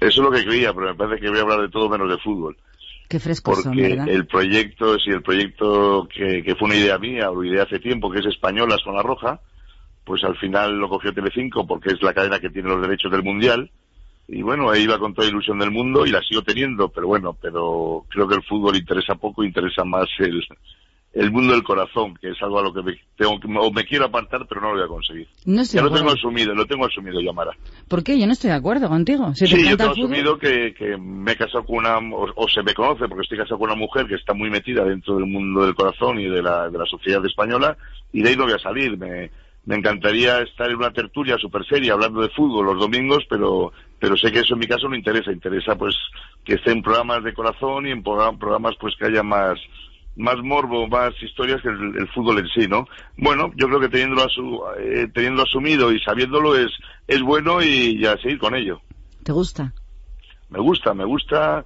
eso es lo que creía, pero me parece que voy a hablar de todo menos de fútbol. Qué frescos porque el proyecto, sí, el proyecto que, que fue una idea mía, o idea hace tiempo, que es española, Zona Roja, pues al final lo cogió Telecinco porque es la cadena que tiene los derechos del Mundial. Y bueno, ahí iba con toda ilusión del mundo y la sigo teniendo, pero bueno, pero creo que el fútbol interesa poco, interesa más el, el mundo del corazón, que es algo a lo que me, tengo, que- o me quiero apartar, pero no lo voy a conseguir. No ya lo tengo asumido, lo tengo asumido, Yamara. ¿Por qué? Yo no estoy de acuerdo contigo. Si Sí, yo tengo asumido que, que me he casado con una, o, o se me conoce porque estoy casado con una mujer que está muy metida dentro del mundo del corazón y de la, de la sociedad española y de ahí no voy a salir. Me, me encantaría estar en una tertulia súper seria hablando de fútbol los domingos, pero, pero sé que eso en mi caso no interesa. Interesa pues que esté en programas de corazón y en progra- programas pues que haya más, más morbo, más historias que el, el fútbol en sí, ¿no? Bueno, yo creo que teniéndolo, asu- eh, teniéndolo asumido y sabiéndolo es, es bueno y ya seguir con ello. ¿Te gusta? Me gusta, me gusta,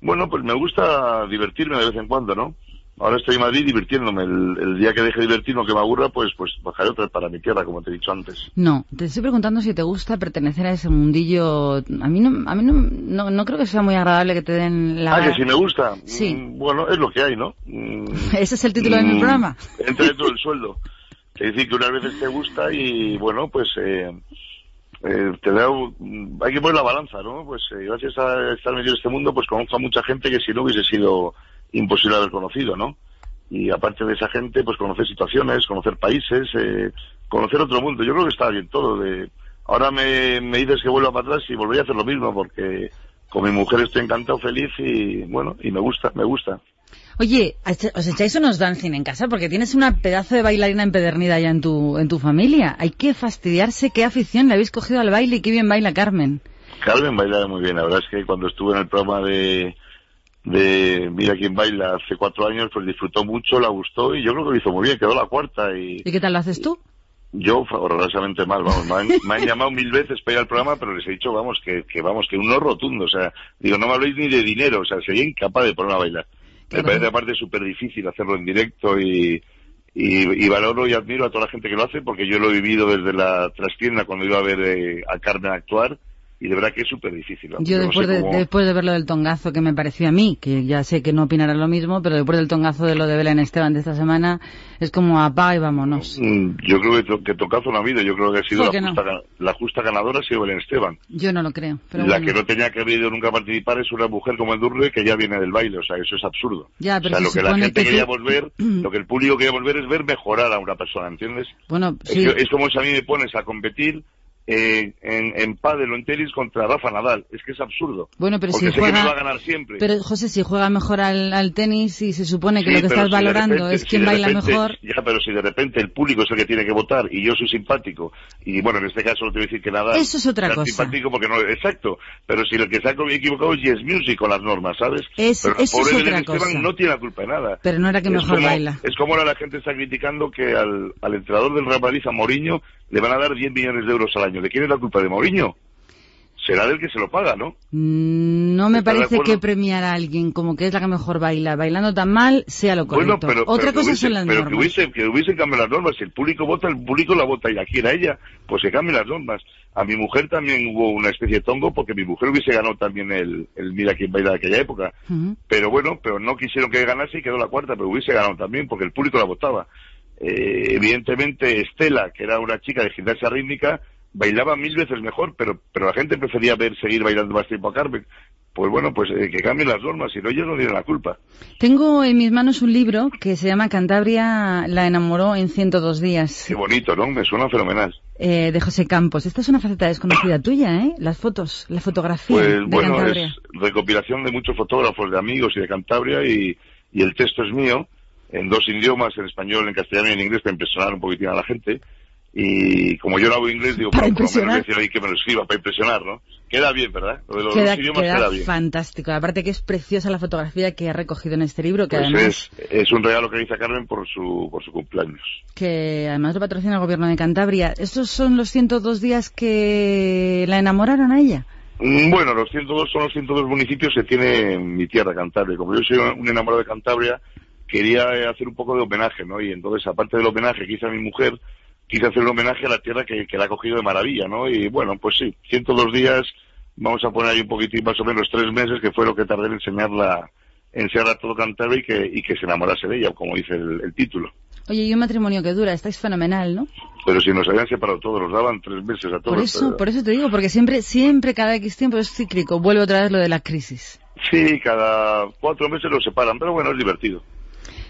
bueno, pues me gusta divertirme de vez en cuando, ¿no? Ahora estoy en Madrid divirtiéndome. El, el día que deje de divertirme o que me aburra, pues, pues bajaré otra vez para mi tierra, como te he dicho antes. No, te estoy preguntando si te gusta pertenecer a ese mundillo. A mí no, a mí no, no, no creo que sea muy agradable que te den la. Ah, que si me gusta. Sí. Mm, bueno, es lo que hay, ¿no? [laughs] Mm, Ese es el título de mi mm, programa. Entra [laughs] dentro del sueldo. Es decir, que unas veces te gusta y, bueno, pues, eh, eh, te da, hay que poner la balanza, ¿no? Pues eh, gracias a estar metido en este mundo, pues conozco a mucha gente que si no hubiese sido imposible haber conocido, ¿no? Y aparte de esa gente, pues conocer situaciones, conocer países, eh, conocer otro mundo. Yo creo que está bien todo. De, ahora me, me dices que vuelva para atrás y volvería a hacer lo mismo porque con mi mujer estoy encantado, feliz y bueno, y me gusta, me gusta. Oye, ¿os echáis unos dancing en casa? Porque tienes una pedazo de bailarina empedernida ya en tu, en tu familia. Hay que fastidiarse qué afición le habéis cogido al baile y qué bien baila Carmen. Carmen bailaba muy bien, la verdad es que cuando estuve en el programa de, de Mira quién baila hace cuatro años, pues disfrutó mucho, la gustó y yo creo que lo hizo muy bien, quedó la cuarta y... ¿Y qué tal lo haces tú? Yo horrorosamente mal, vamos, me han, [laughs] me han llamado mil veces para ir al programa, pero les he dicho, vamos, que, que vamos, que un no rotundo, o sea, digo, no me habléis ni de dinero, o sea, sería incapaz de ponerme a bailar. Me parece aparte súper difícil hacerlo en directo y, y, y valoro y admiro a toda la gente que lo hace porque yo lo he vivido desde la trastienda cuando iba a ver eh, a Carmen actuar y de verdad que es súper difícil. Yo no después, sé de, cómo- después de ver lo del tongazo que me pareció a mí, que ya sé que no opinará lo mismo, pero después del tongazo de lo de Belén Esteban de esta semana, es como apaga y vámonos. Mm, Yo creo que, to- que tocazo no ha habido, yo creo que ha sido ¿Por la no? justa, la justa ganadora ha sido Belén Esteban. Yo no lo creo, pero la bueno. que no tenía que haber ido nunca a participar es una mujer como el Durre que ya viene del baile, o sea, eso es absurdo. Ya, o pero sea, se lo que la gente que quería tú- volver, [clears throat] lo que el público quería volver es ver mejorar a una persona, ¿entiendes? Bueno, Es sí. que- Es, como si a mí me pones a competir eh, en, en pádel o en tenis contra Rafa Nadal. Es que es absurdo. Bueno, pero Porque si sé que juega... va a ganar siempre. Pero, José, si juega mejor al, al tenis y se supone que Sí, lo que estás si valorando repente- es si quién baila repente- mejor... Ya, pero si de repente el público es el que tiene que votar y yo soy simpático, y bueno, en este caso no te voy a decir que nada. Eso es otra cosa. simpático porque no, exacto. Pero si el que está equivocado es Yes Music con las normas, ¿sabes? Es- pero eso es otra Esteban cosa. no tiene la culpa de nada. Pero no era que Es mejor como- baila. Es como ahora la gente está criticando que al, al entrenador del Real Madrid, a Mourinho, le van a dar 10 millones de euros al año. ¿De quién es la culpa? ¿De Mourinho? Será del que se lo paga, ¿no? Mm, No me ¿Estás de parece que premiar a alguien como que es la que mejor baila, bailando tan mal, sea lo correcto. Bueno, pero, Otra pero que cosa hubiese- son las pero que normas. hubiese, que hubiesen cambiado las normas. Si el público vota, el público la vota y la quiere a ella, pues se cambien las normas. A mi mujer también hubo una especie de tongo porque mi mujer hubiese ganado también el, el Mira quién baila de aquella época. Pero bueno, pero no quisieron que ganase y quedó la cuarta, pero hubiese ganado también porque el público la votaba. Eh, evidentemente Estela, que era una chica de gimnasia rítmica, bailaba mil veces mejor, pero, pero la gente prefería ver seguir bailando más tiempo a Carmen. Pues bueno, pues eh, que cambien las normas, si no ellos no tienen la culpa. Tengo en mis manos un libro que se llama Cantabria la enamoró en 102 días, Qué bonito, ¿no? Me suena fenomenal. eh, de José Campos. Esta es una faceta desconocida [coughs] tuya, ¿eh? Las fotos, la fotografía Pues de bueno, Cantabria. es recopilación de muchos fotógrafos, de amigos y de Cantabria y, y el texto es mío, en dos idiomas, en español, en castellano y en inglés, para impresionar un poquitín a la gente. Y como yo no hablo inglés, digo, Para bueno, por lo menos impresionar. que me lo escriba, para impresionar, ¿no? Queda bien, ¿verdad? Lo de los Queda, idiomas queda queda bien. fantástico. Aparte que es preciosa la fotografía que ha recogido en este libro, que Pues además es, es un regalo que le hice a Carmen por su, por su cumpleaños. que además lo patrocina el gobierno de Cantabria. ¿Estos son los 102 días que la enamoraron a ella? Mm, Bueno, los 102 son los 102 municipios que tiene mi tierra, Cantabria. Como yo soy un enamorado de Cantabria, quería hacer un poco de homenaje, ¿no? Y entonces, aparte del homenaje que hice a mi mujer, quise hacer un homenaje a la tierra que, que la ha cogido de maravilla, ¿no? Y bueno, pues sí, 102 días, vamos a poner ahí un poquitín, más o menos tres meses, que fue lo que tardé en enseñarla, enseñarla a todo Cantabria y que, y que se enamorase de ella, como dice el, el título. Oye, y un matrimonio que dura, estáis fenomenal, ¿no? Pero si nos habían separado todos, nos daban tres meses a todos. Por eso, pero- por eso te digo, porque siempre, siempre cada X tiempo es cíclico, vuelve otra vez lo de la crisis. Sí, cada cuatro meses los separan, pero bueno, es divertido.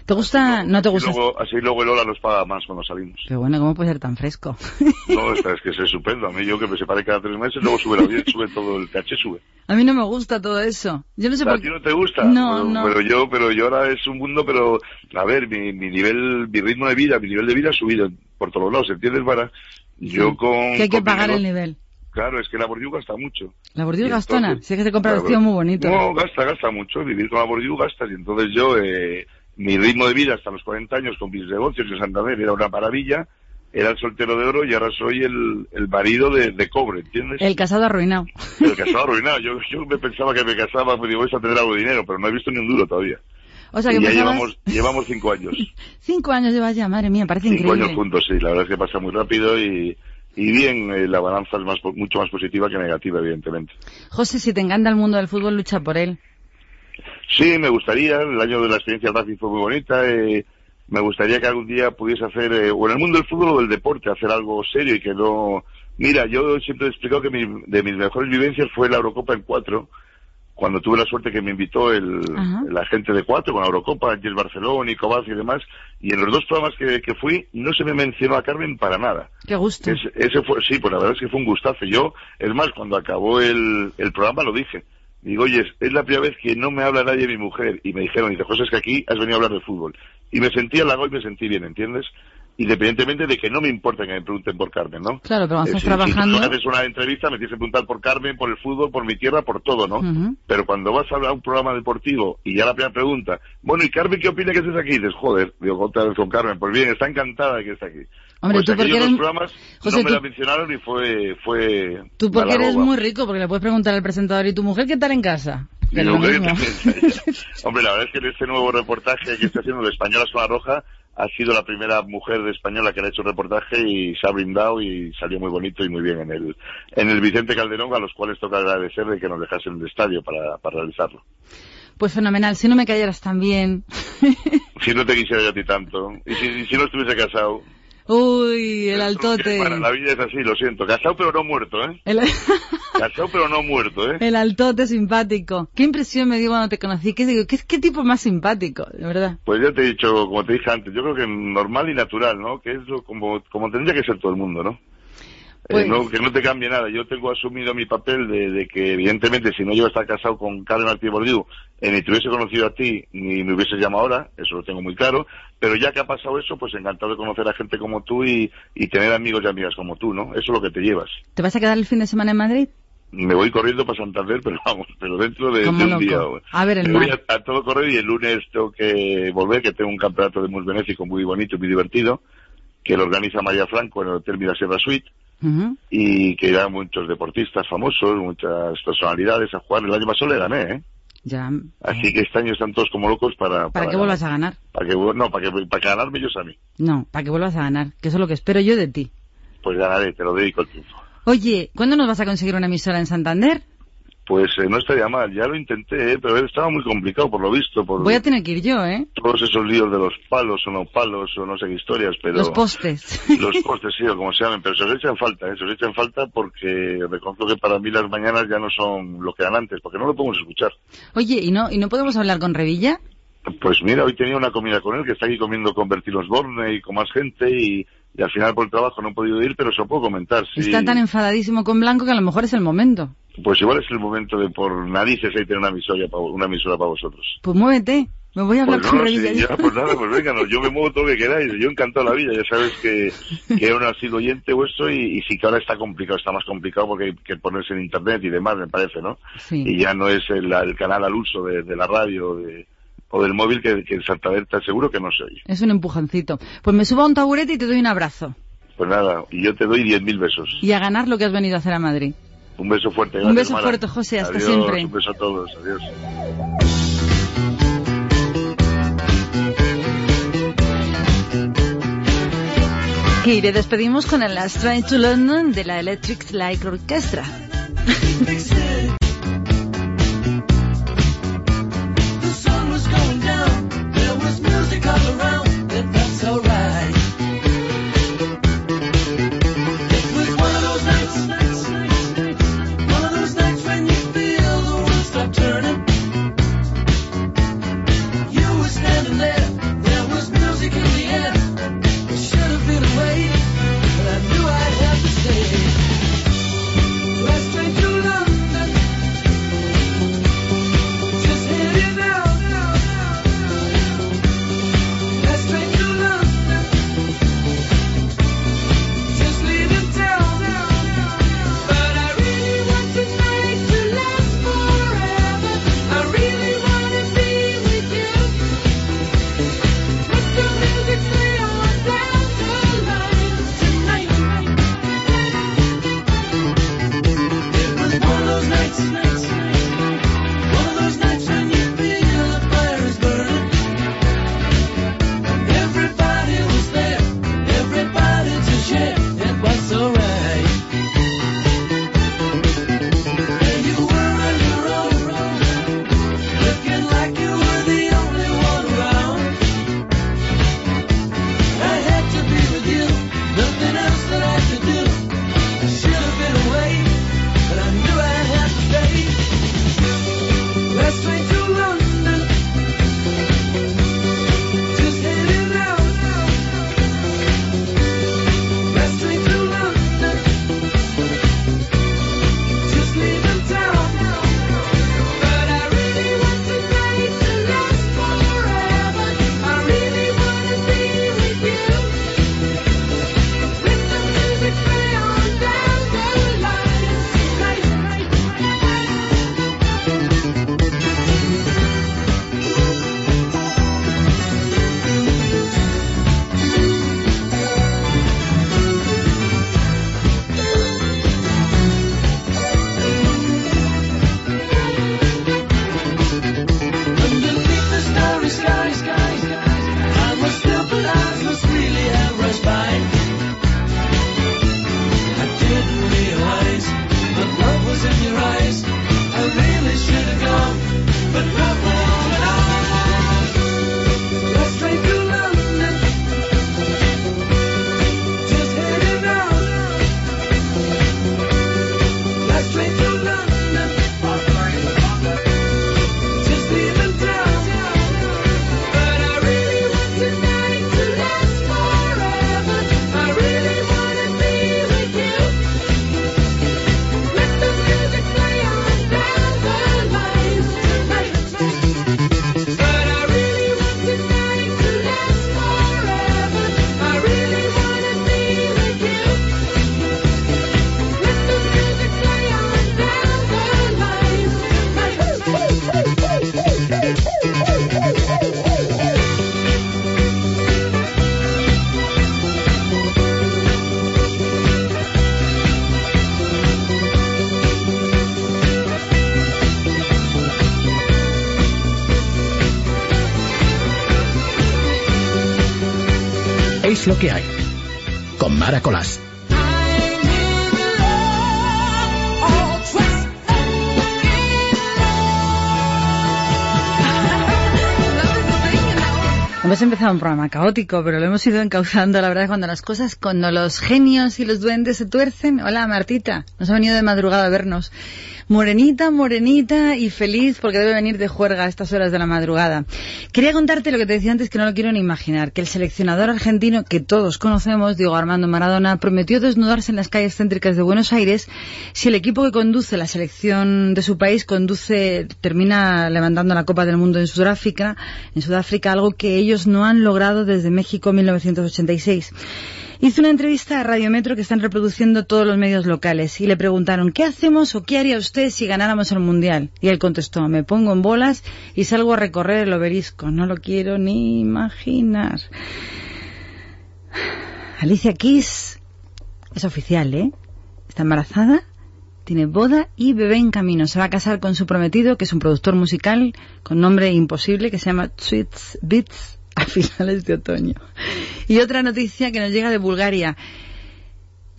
¿Te gusta? ¿No te Así gusta? luego, así luego el Ola nos paga más cuando salimos. Pero bueno, ¿cómo puede ser tan fresco? [laughs] No, esta es que es estupendo. A mí yo que me separe cada tres meses, luego sube la audiencia, sube todo el caché, sube. A mí no me gusta todo eso. Yo no sé ¿A por ti no te gusta? No, pero, no. Pero yo, pero yo ahora es un mundo, pero, a ver, mi, mi nivel, mi ritmo de vida, mi nivel de vida ha subido por todos lados, ¿entiendes, Vara? Yo con... Que hay que pagar el nivel. Claro, es que la Bordiú gasta mucho. La Bordiú gastona. Si es que se compra Claro, vestido muy bonito. No, gasta, gasta mucho. Vivir con la Bordiú gasta. Y entonces yo, eh, mi ritmo de vida hasta los 40 años con mis negocios en Santander era una maravilla. Era el soltero de oro y ahora soy el, el marido de, de cobre, ¿entiendes? El casado arruinado. El casado arruinado. Yo, yo me pensaba que me casaba, pues digo, vais a tener algo de dinero, pero no he visto ni un duro todavía. O sea que y ya llevamos, [laughs] llevamos cinco años. Cinco años llevas ya, madre mía, parece cinco increíble. años juntos, sí. La verdad es que pasa muy rápido y, y bien, eh, la balanza es más, mucho más positiva que negativa, evidentemente. José, si te encanta el mundo del fútbol, lucha por él. Sí, me gustaría. El año de la experiencia Racing fue muy bonita. eh, me gustaría que algún día pudiese hacer, eh, o en el mundo del fútbol o del deporte, hacer algo serio y que no... Mira, yo siempre he explicado que mi- de mis mejores vivencias fue la Eurocopa en cuatro, cuando tuve la suerte que me invitó el, Ajá. la gente de cuatro con la Eurocopa, Gilles Barcelona, Cobaz y demás, y en los dos programas que, que fui no se me mencionó a Carmen para nada. Qué gusto. Ese, ese fue, sí, pues la verdad es que fue un gustazo. Yo, es más, cuando acabó el, el programa lo dije. Digo, oye, es la primera vez que no me habla nadie de mi mujer. Y me dijeron, dice, José, es que aquí has venido a hablar de fútbol. Y me sentí halago y me sentí bien, ¿entiendes? Independientemente de que no me importa que me pregunten por Carmen, ¿no? Claro, pero Eh, estás si- trabajando. Si tú haces una entrevista, me tienes que preguntar por Carmen, por el fútbol, por mi tierra, por todo, ¿no? Pero cuando vas a hablar a un programa deportivo y ya la primera pregunta, bueno, ¿y Carmen qué opina que estés aquí? Y dices, joder, digo, otra vez con Carmen. Pues bien, está encantada de que esté aquí. Hombre, pues tú porque eres- programas José, no me tú- la mencionaron y fue... fue Tú porque eres muy rico, porque le puedes preguntar al presentador y tu mujer qué tal en casa. Que. [laughs] Hombre, la verdad es que en este nuevo reportaje que está haciendo de Española Zona Roja ha sido la primera mujer de española que le ha hecho un reportaje y se ha brindado y salió muy bonito y muy bien en el, en el Vicente Calderón, a los cuales toca agradecer de que nos dejasen el estadio para, para realizarlo. Pues fenomenal, si no me cayeras tan bien. Si no te quisiera yo a ti tanto, y si, y si no estuviese casado, Uy, el altote. bueno, la vida es así, lo siento. Casado pero no muerto, ¿eh? El, [laughs] Casado pero no muerto, ¿eh? el altote simpático. Qué impresión me dio cuando te conocí. ¿Qué, digo? ¿Qué, qué tipo más simpático, de verdad? Pues ya te he dicho, como te dije antes, yo creo que normal y natural, ¿no? Que es lo, como, como tendría que ser todo el mundo, ¿no? Eh, Pues- no, que no te cambie nada. Yo tengo asumido mi papel de, de que, evidentemente, si no yo estar casado con Carmen Martí Bordiú, eh, ni te hubiese conocido a ti, ni me hubieses llamado ahora, eso lo tengo muy claro. Pero ya que ha pasado eso, pues encantado de conocer a gente como tú y, y tener amigos y amigas como tú, ¿no? Eso es lo que te llevas. ¿Te vas a quedar el fin de semana en Madrid? Me voy corriendo para Santander, [laughs] pero vamos, pero dentro de, de un loco. día. A ver el Me voy a, a todo correr y el lunes tengo que volver, que tengo un campeonato de mus benéfico muy bonito y muy divertido, que lo organiza María Franco en el Hotel Mirasierra Suite, Ujú. y que irán muchos deportistas famosos, muchas personalidades a jugar. El año pasado le gané, ¿eh? Ya. Así que este año están todos como locos para... Para que vuelvas a ganar. Para que, no, para, que, para ganarme ellos a mí. No, para que vuelvas a ganar. Que eso es lo que espero yo de ti. Pues ganaré, te lo dedico el triunfo. Oye, ¿cuándo nos vas a conseguir una emisora en Santander? Pues eh, no estaría mal, ya lo intenté, ¿eh? pero estaba muy complicado por lo visto, por Voy a tener que ir yo, ¿eh? todos esos líos de los palos o no palos o no sé qué historias, pero... Los postes. [laughs] Los postes, sí, o como se llamen, pero se os echan falta, ¿eh? se os echan falta porque reconozco que para mí las mañanas ya no son lo que eran antes, porque no lo podemos escuchar. Oye, ¿y no, ¿y no podemos hablar con Revilla? Pues mira, hoy tenía una comida con él, que está aquí comiendo con Bertilos Borne y con más gente, y, y al final por el trabajo no he podido ir, pero se lo puedo comentar. sí. Está tan enfadadísimo con Blanco que a lo mejor es el momento. Pues igual es el momento de por narices ahí tener una emisora para, una emisora para vosotros. Pues muévete. Me voy a hablar Pues con no, sí, ya, pues nada, pues venga, no, yo me muevo todo lo que queráis, yo encantado la vida, ya sabes que, que un asido oyente vuestro y, y sí que ahora está complicado, está más complicado porque hay que ponerse en internet y demás, me parece, ¿no? Sí. Y ya no es el, el canal al uso de, de la radio de- o del móvil que, que en Santander te aseguro que no se oye. Es un empujoncito. Pues me subo a un taburete y te doy un abrazo. Pues nada, y yo te doy 10.000 besos. Y a ganar lo que has venido a hacer a Madrid. Un beso fuerte. Un beso Mara. fuerte, José, hasta Adiós, siempre. Un beso a todos, adiós. Y le despedimos con el Last Train to London de la Electric Light Orchestra. The nice. nice. Empezado un programa caótico, pero lo hemos ido encauzando, la verdad, cuando las cosas, cuando los genios y los duendes se tuercen. Hola, Martita, nos ha venido de madrugada a vernos. Morenita, morenita y feliz porque debe venir de juerga a estas horas de la madrugada. Quería contarte lo que te decía antes que no lo quiero ni imaginar, que el seleccionador argentino que todos conocemos, Diego Armando Maradona, prometió desnudarse en las calles céntricas de Buenos Aires si el equipo que conduce la selección de su país conduce, termina levantando la Copa del Mundo en Sudáfrica, en Sudáfrica, algo que ellos no han logrado desde México en 1986. Hizo una entrevista a Radio Metro que están reproduciendo todos los medios locales y le preguntaron ¿qué hacemos o qué haría usted si ganáramos el Mundial? Y él contestó me pongo en bolas y salgo a recorrer el obelisco. No lo quiero ni imaginar. Alicia Keys es oficial, ¿eh? Está embarazada, tiene boda y bebé en camino. Se va a casar con su prometido, que es un productor musical con nombre imposible, que se llama Sweets Beats [laughs] a finales de otoño. Y otra noticia que nos llega de Bulgaria.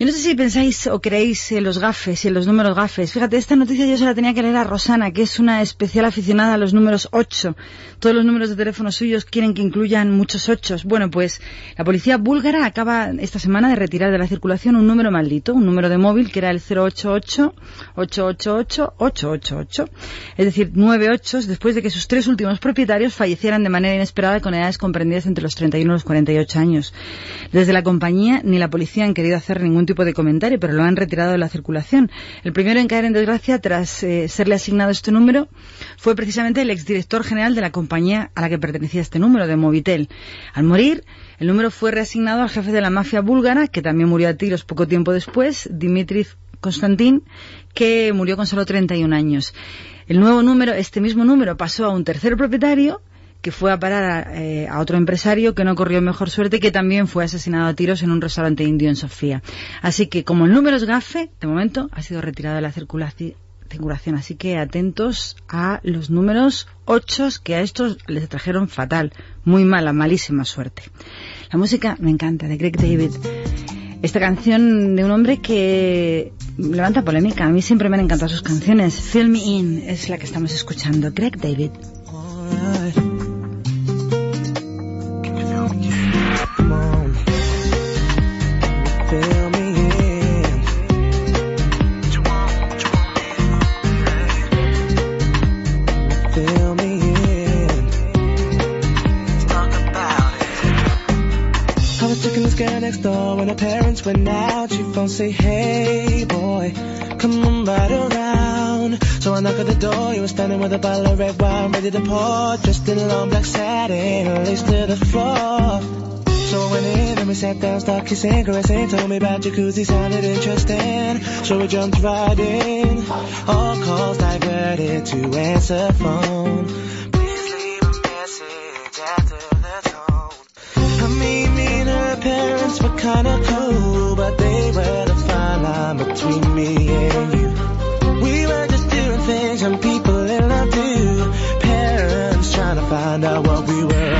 Yo no sé si pensáis o creéis en los gafes y en los números gafes. Fíjate, esta noticia yo se la tenía que leer a Rosana, que es una especial aficionada a los números 8. Todos los números de teléfono suyos quieren que incluyan muchos ochos. Bueno, pues la policía búlgara acaba esta semana de retirar de la circulación un número maldito, un número de móvil que era el 088-888-888. Es decir, nueve ochos después de que sus tres últimos propietarios fallecieran de manera inesperada con edades comprendidas entre los 31 y los 48 años. Desde la compañía ni la policía han querido hacer ningún tipo de comentario, pero lo han retirado de la circulación. El primero en caer en desgracia tras eh, serle asignado este número fue precisamente el exdirector general de la compañía a la que pertenecía este número, de Movitel. Al morir, el número fue reasignado al jefe de la mafia búlgara, que también murió a tiros poco tiempo después, Dimitri Konstantin, que murió con solo 31 años. El nuevo número, este mismo número, pasó a un tercer propietario que fue a parar a, eh, a, otro empresario que no corrió mejor suerte que también fue asesinado a tiros en un restaurante indio en Sofía. Así que como el número es gafe, de momento ha sido retirado de la circulación. Así que atentos a los números 8 que a estos les trajeron fatal, muy mala, malísima suerte. La música me encanta, de Greg David. Esta canción de un hombre que levanta polémica. A mí siempre me han encantado sus canciones. Fill Me In es la que estamos escuchando. Greg David. Next door when her parents went out. She phone say, hey boy, come on right around. So I knock at the door, you were standing with a bottle of red wine ready to pour. Dressed in long black satin, lace to the floor. So I went in and we sat down, started kissing, caressing, told me about jacuzzi, sounded interesting. So we jumped right in, all calls diverted to answer phone. Please leave a message after the tone. Me and her parents were kinda cool, but they were the fine line between me and you. We were just doing things young people in love do. Parents trying to find out what we were.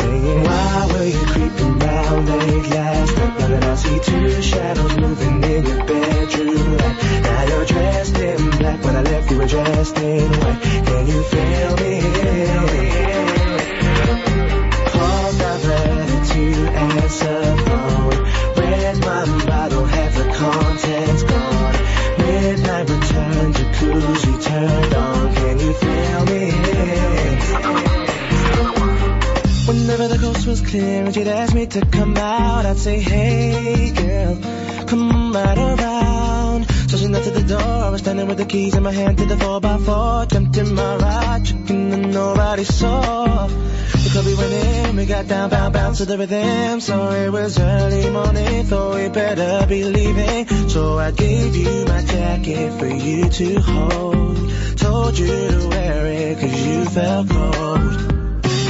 Saying, why were you creeping round late last night? Now that I see two shadows moving in your bedroom light. Now you're dressed in black, when I left you were dressed in white. Can you feel me? Calls diverted to answer phone. Red wine bottle, half the contents gone. Midnight return, jacuzzi turned Whenever the coast was clear and she'd ask me to come out, I'd say, hey girl, come right around. So she knocked at the door, I was standing with the keys in my hand to the 4x4. Jumped in my ride, checking and nobody saw. The club we went in, we got down, bound, bounce to the rhythm. So it was early morning, thought we better be leaving. So I gave you my jacket for you to hold. Told you to wear it cause you felt cold.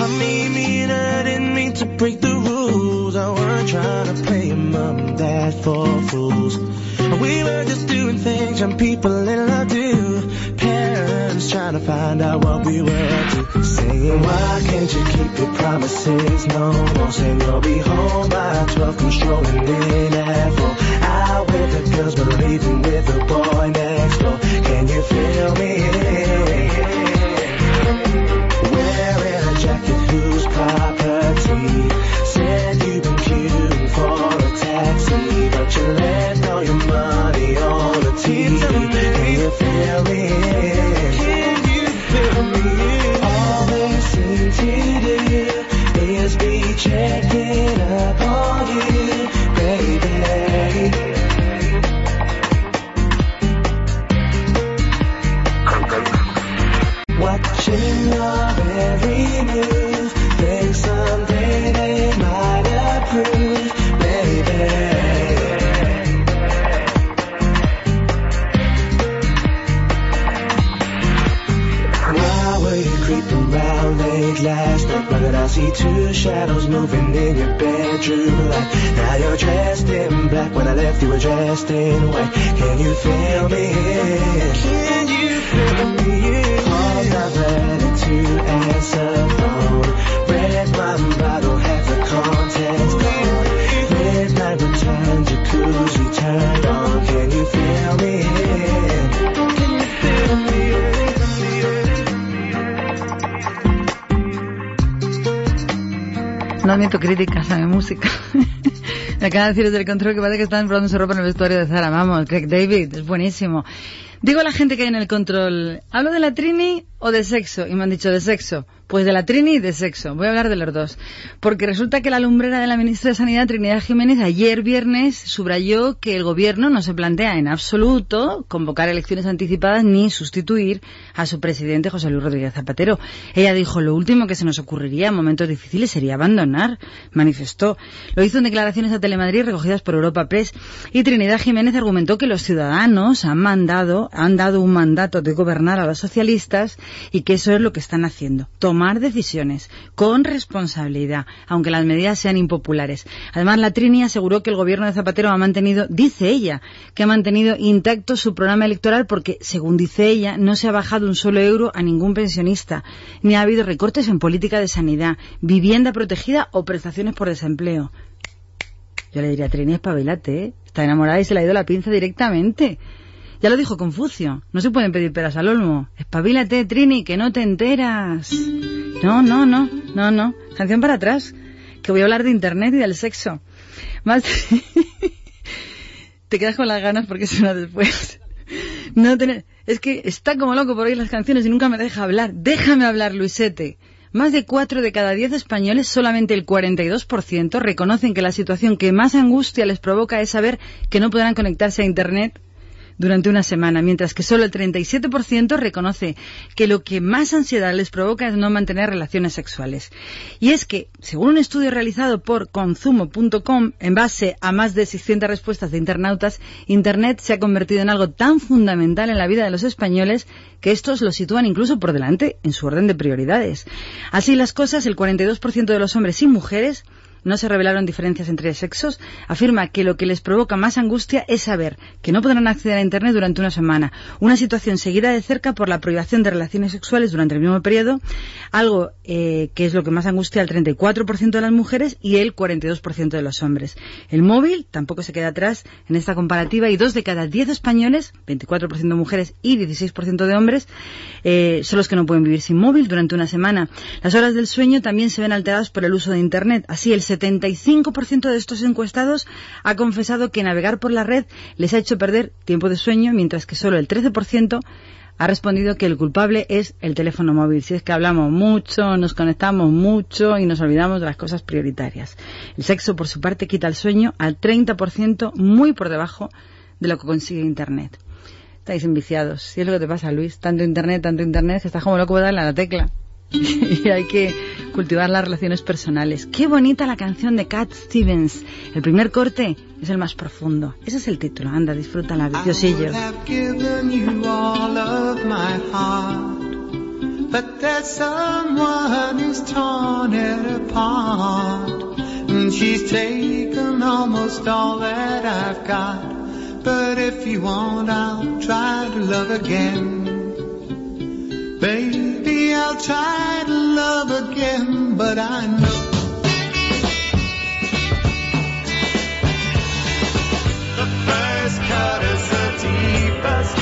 I mean, me and her didn't mean to break the rules. I weren't trying to play mom and dad for fools. We were just doing things young people in love do. Parents trying to find out what we were up to. Saying, why can't you keep your promises? No, no, saying you'll be home by 12, come strolling in at 4. Out with the girls, but leaving with the boy next door. Can you feel me? Property said you've been queuing for a taxi, but you left all your money on the TV. Can you feel shadows moving in your bedroom light? Now you're dressed in black. When I left, you were dressed in white. Can you feel me? Can you feel me? All not ready to answer phone. Críticas a mi música. Me [laughs] acaba de decir desde el control que parece que están probando su ropa en el vestuario de Zara. Vamos, Craig David, es buenísimo. Digo a la gente que hay en el control, ¿hablo de la Trini o de sexo? Y me han dicho de sexo. Pues de la Trini y de sexo. Voy a hablar de los dos. Porque resulta que la lumbrera de la ministra de Sanidad, Trinidad Jiménez, ayer viernes subrayó que el gobierno no se plantea en absoluto convocar elecciones anticipadas ni sustituir a su presidente José Luis Rodríguez Zapatero. Ella dijo, lo último que se nos ocurriría en momentos difíciles sería abandonar, manifestó. Lo hizo en declaraciones a Telemadrid recogidas por Europa Press y Trinidad Jiménez argumentó que los ciudadanos han mandado, han dado un mandato de gobernar a los socialistas y que eso es lo que están haciendo. Tomar decisiones con responsabilidad, aunque las medidas sean impopulares. Además, la Trini aseguró que el gobierno de Zapatero ha mantenido, dice ella, que ha mantenido intacto su programa electoral porque, según dice ella, no se ha bajado un solo euro a ningún pensionista, ni ha habido recortes en política de sanidad, vivienda protegida o prestaciones por desempleo. Yo le diría, Trini, espabilate, ¿eh? Está enamorada y se le ha ido la pinza directamente. Ya lo dijo Confucio, no se pueden pedir peras al olmo. Espabilate, Trini, que no te enteras. No, no, no, no, no. Canción para atrás, que voy a hablar de Internet y del sexo. Más... [laughs] te quedas con las ganas porque es una después. No tener... Es que está como loco por oír las canciones y nunca me deja hablar. Déjame hablar, Luisete. Más de cuatro de cada diez españoles, solamente el 42%, reconocen que la situación que más angustia les provoca es saber que no podrán conectarse a Internet durante una semana, mientras que solo el 37% reconoce que lo que más ansiedad les provoca es no mantener relaciones sexuales. Y es que, según un estudio realizado por consumo.com, en base a más de 600 respuestas de internautas, Internet se ha convertido en algo tan fundamental en la vida de los españoles que estos lo sitúan incluso por delante en su orden de prioridades. Así las cosas, el 42% de los hombres y mujeres no se revelaron diferencias entre sexos, afirma que lo que les provoca más angustia es saber que no podrán acceder a Internet durante una semana, una situación seguida de cerca por la privación de relaciones sexuales durante el mismo periodo, algo eh, que es lo que más angustia al 34% de las mujeres y el 42% de los hombres. El móvil tampoco se queda atrás en esta comparativa y dos de cada diez españoles, 24% mujeres y 16% de hombres, eh, son los que no pueden vivir sin móvil durante una semana. Las horas del sueño también se ven alteradas por el uso de Internet. Así, el 75% de estos encuestados ha confesado que navegar por la red les ha hecho perder tiempo de sueño, mientras que solo el 13% ha respondido que el culpable es el teléfono móvil. Si es que hablamos mucho, nos conectamos mucho y nos olvidamos de las cosas prioritarias. El sexo, por su parte, quita el sueño al 30%, muy por debajo de lo que consigue Internet. Estáis enviciados. Si es lo que te pasa, Luis. Tanto Internet, tanto Internet, que estás como loco de darle a la tecla. [laughs] y hay que cultivar las relaciones personales. Qué bonita la canción de Cat Stevens. El primer corte es el más profundo. Ese es el título. Anda, disfrútala, viciosillo. But there's someone who's torn it apart. And she's taken almost all that I've got. But if you want, I'll try to love again. Baby, try to love again, but I know. The first cut is the deepest.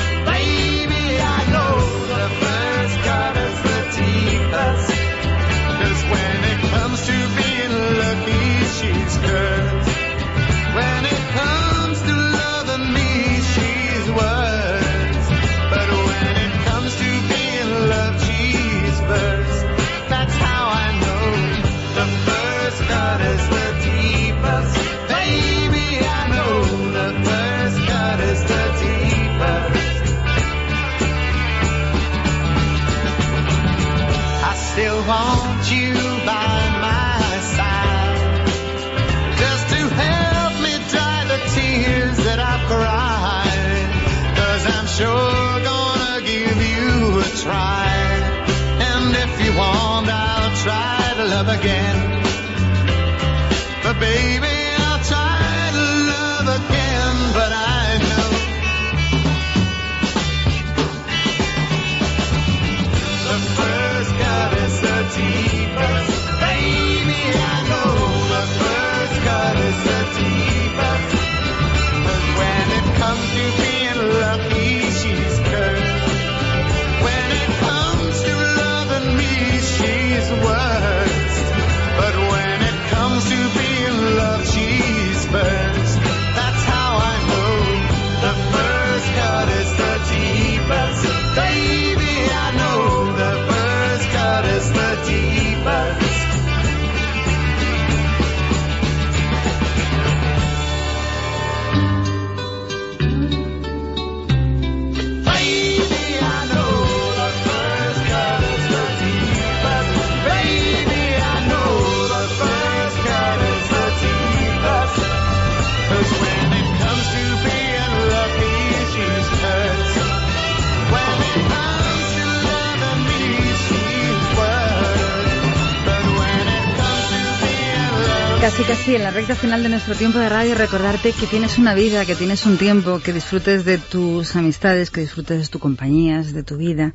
Casi, casi en la recta final de nuestro tiempo de radio, recordarte que tienes una vida, que tienes un tiempo, que disfrutes de tus amistades, que disfrutes de tus compañías, de tu vida,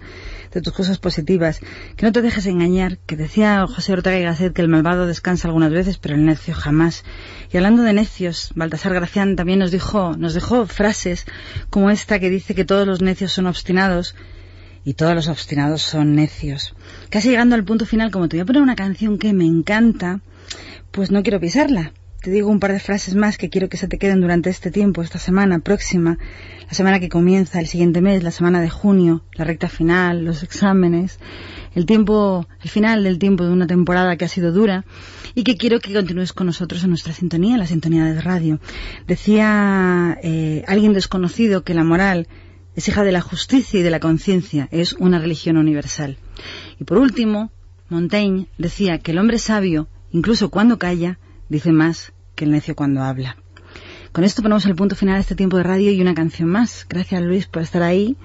de tus cosas positivas, que no te dejes engañar, que decía José Ortega y Gasset que el malvado descansa algunas veces, pero el necio jamás. Y hablando de necios, Baltasar Gracián también nos dijo, nos dejó frases como esta que dice que todos los necios son obstinados, y todos los obstinados son necios. Casi llegando al punto final, como te voy a poner una canción que me encanta, pues no quiero pisarla. Te digo un par de frases más que quiero que se te queden durante este tiempo, esta semana próxima, la semana que comienza, el siguiente mes, la semana de junio, la recta final, los exámenes, el tiempo, el final del tiempo de una temporada que ha sido dura y que quiero que continúes con nosotros en nuestra sintonía, en la sintonía de radio. Decía eh, alguien desconocido que la moral es hija de la justicia y de la conciencia, es una religión universal. Y por último, Montaigne decía que el hombre sabio, Incluso cuando calla, dice más que el necio cuando habla. Con esto ponemos el punto final a este tiempo de radio y una canción más. Gracias Luis por estar ahí.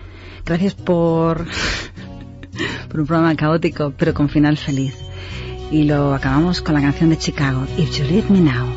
Gracias por, [laughs] por un programa caótico, pero con final feliz. Y lo acabamos con la canción de Chicago, If You Leave Me Now.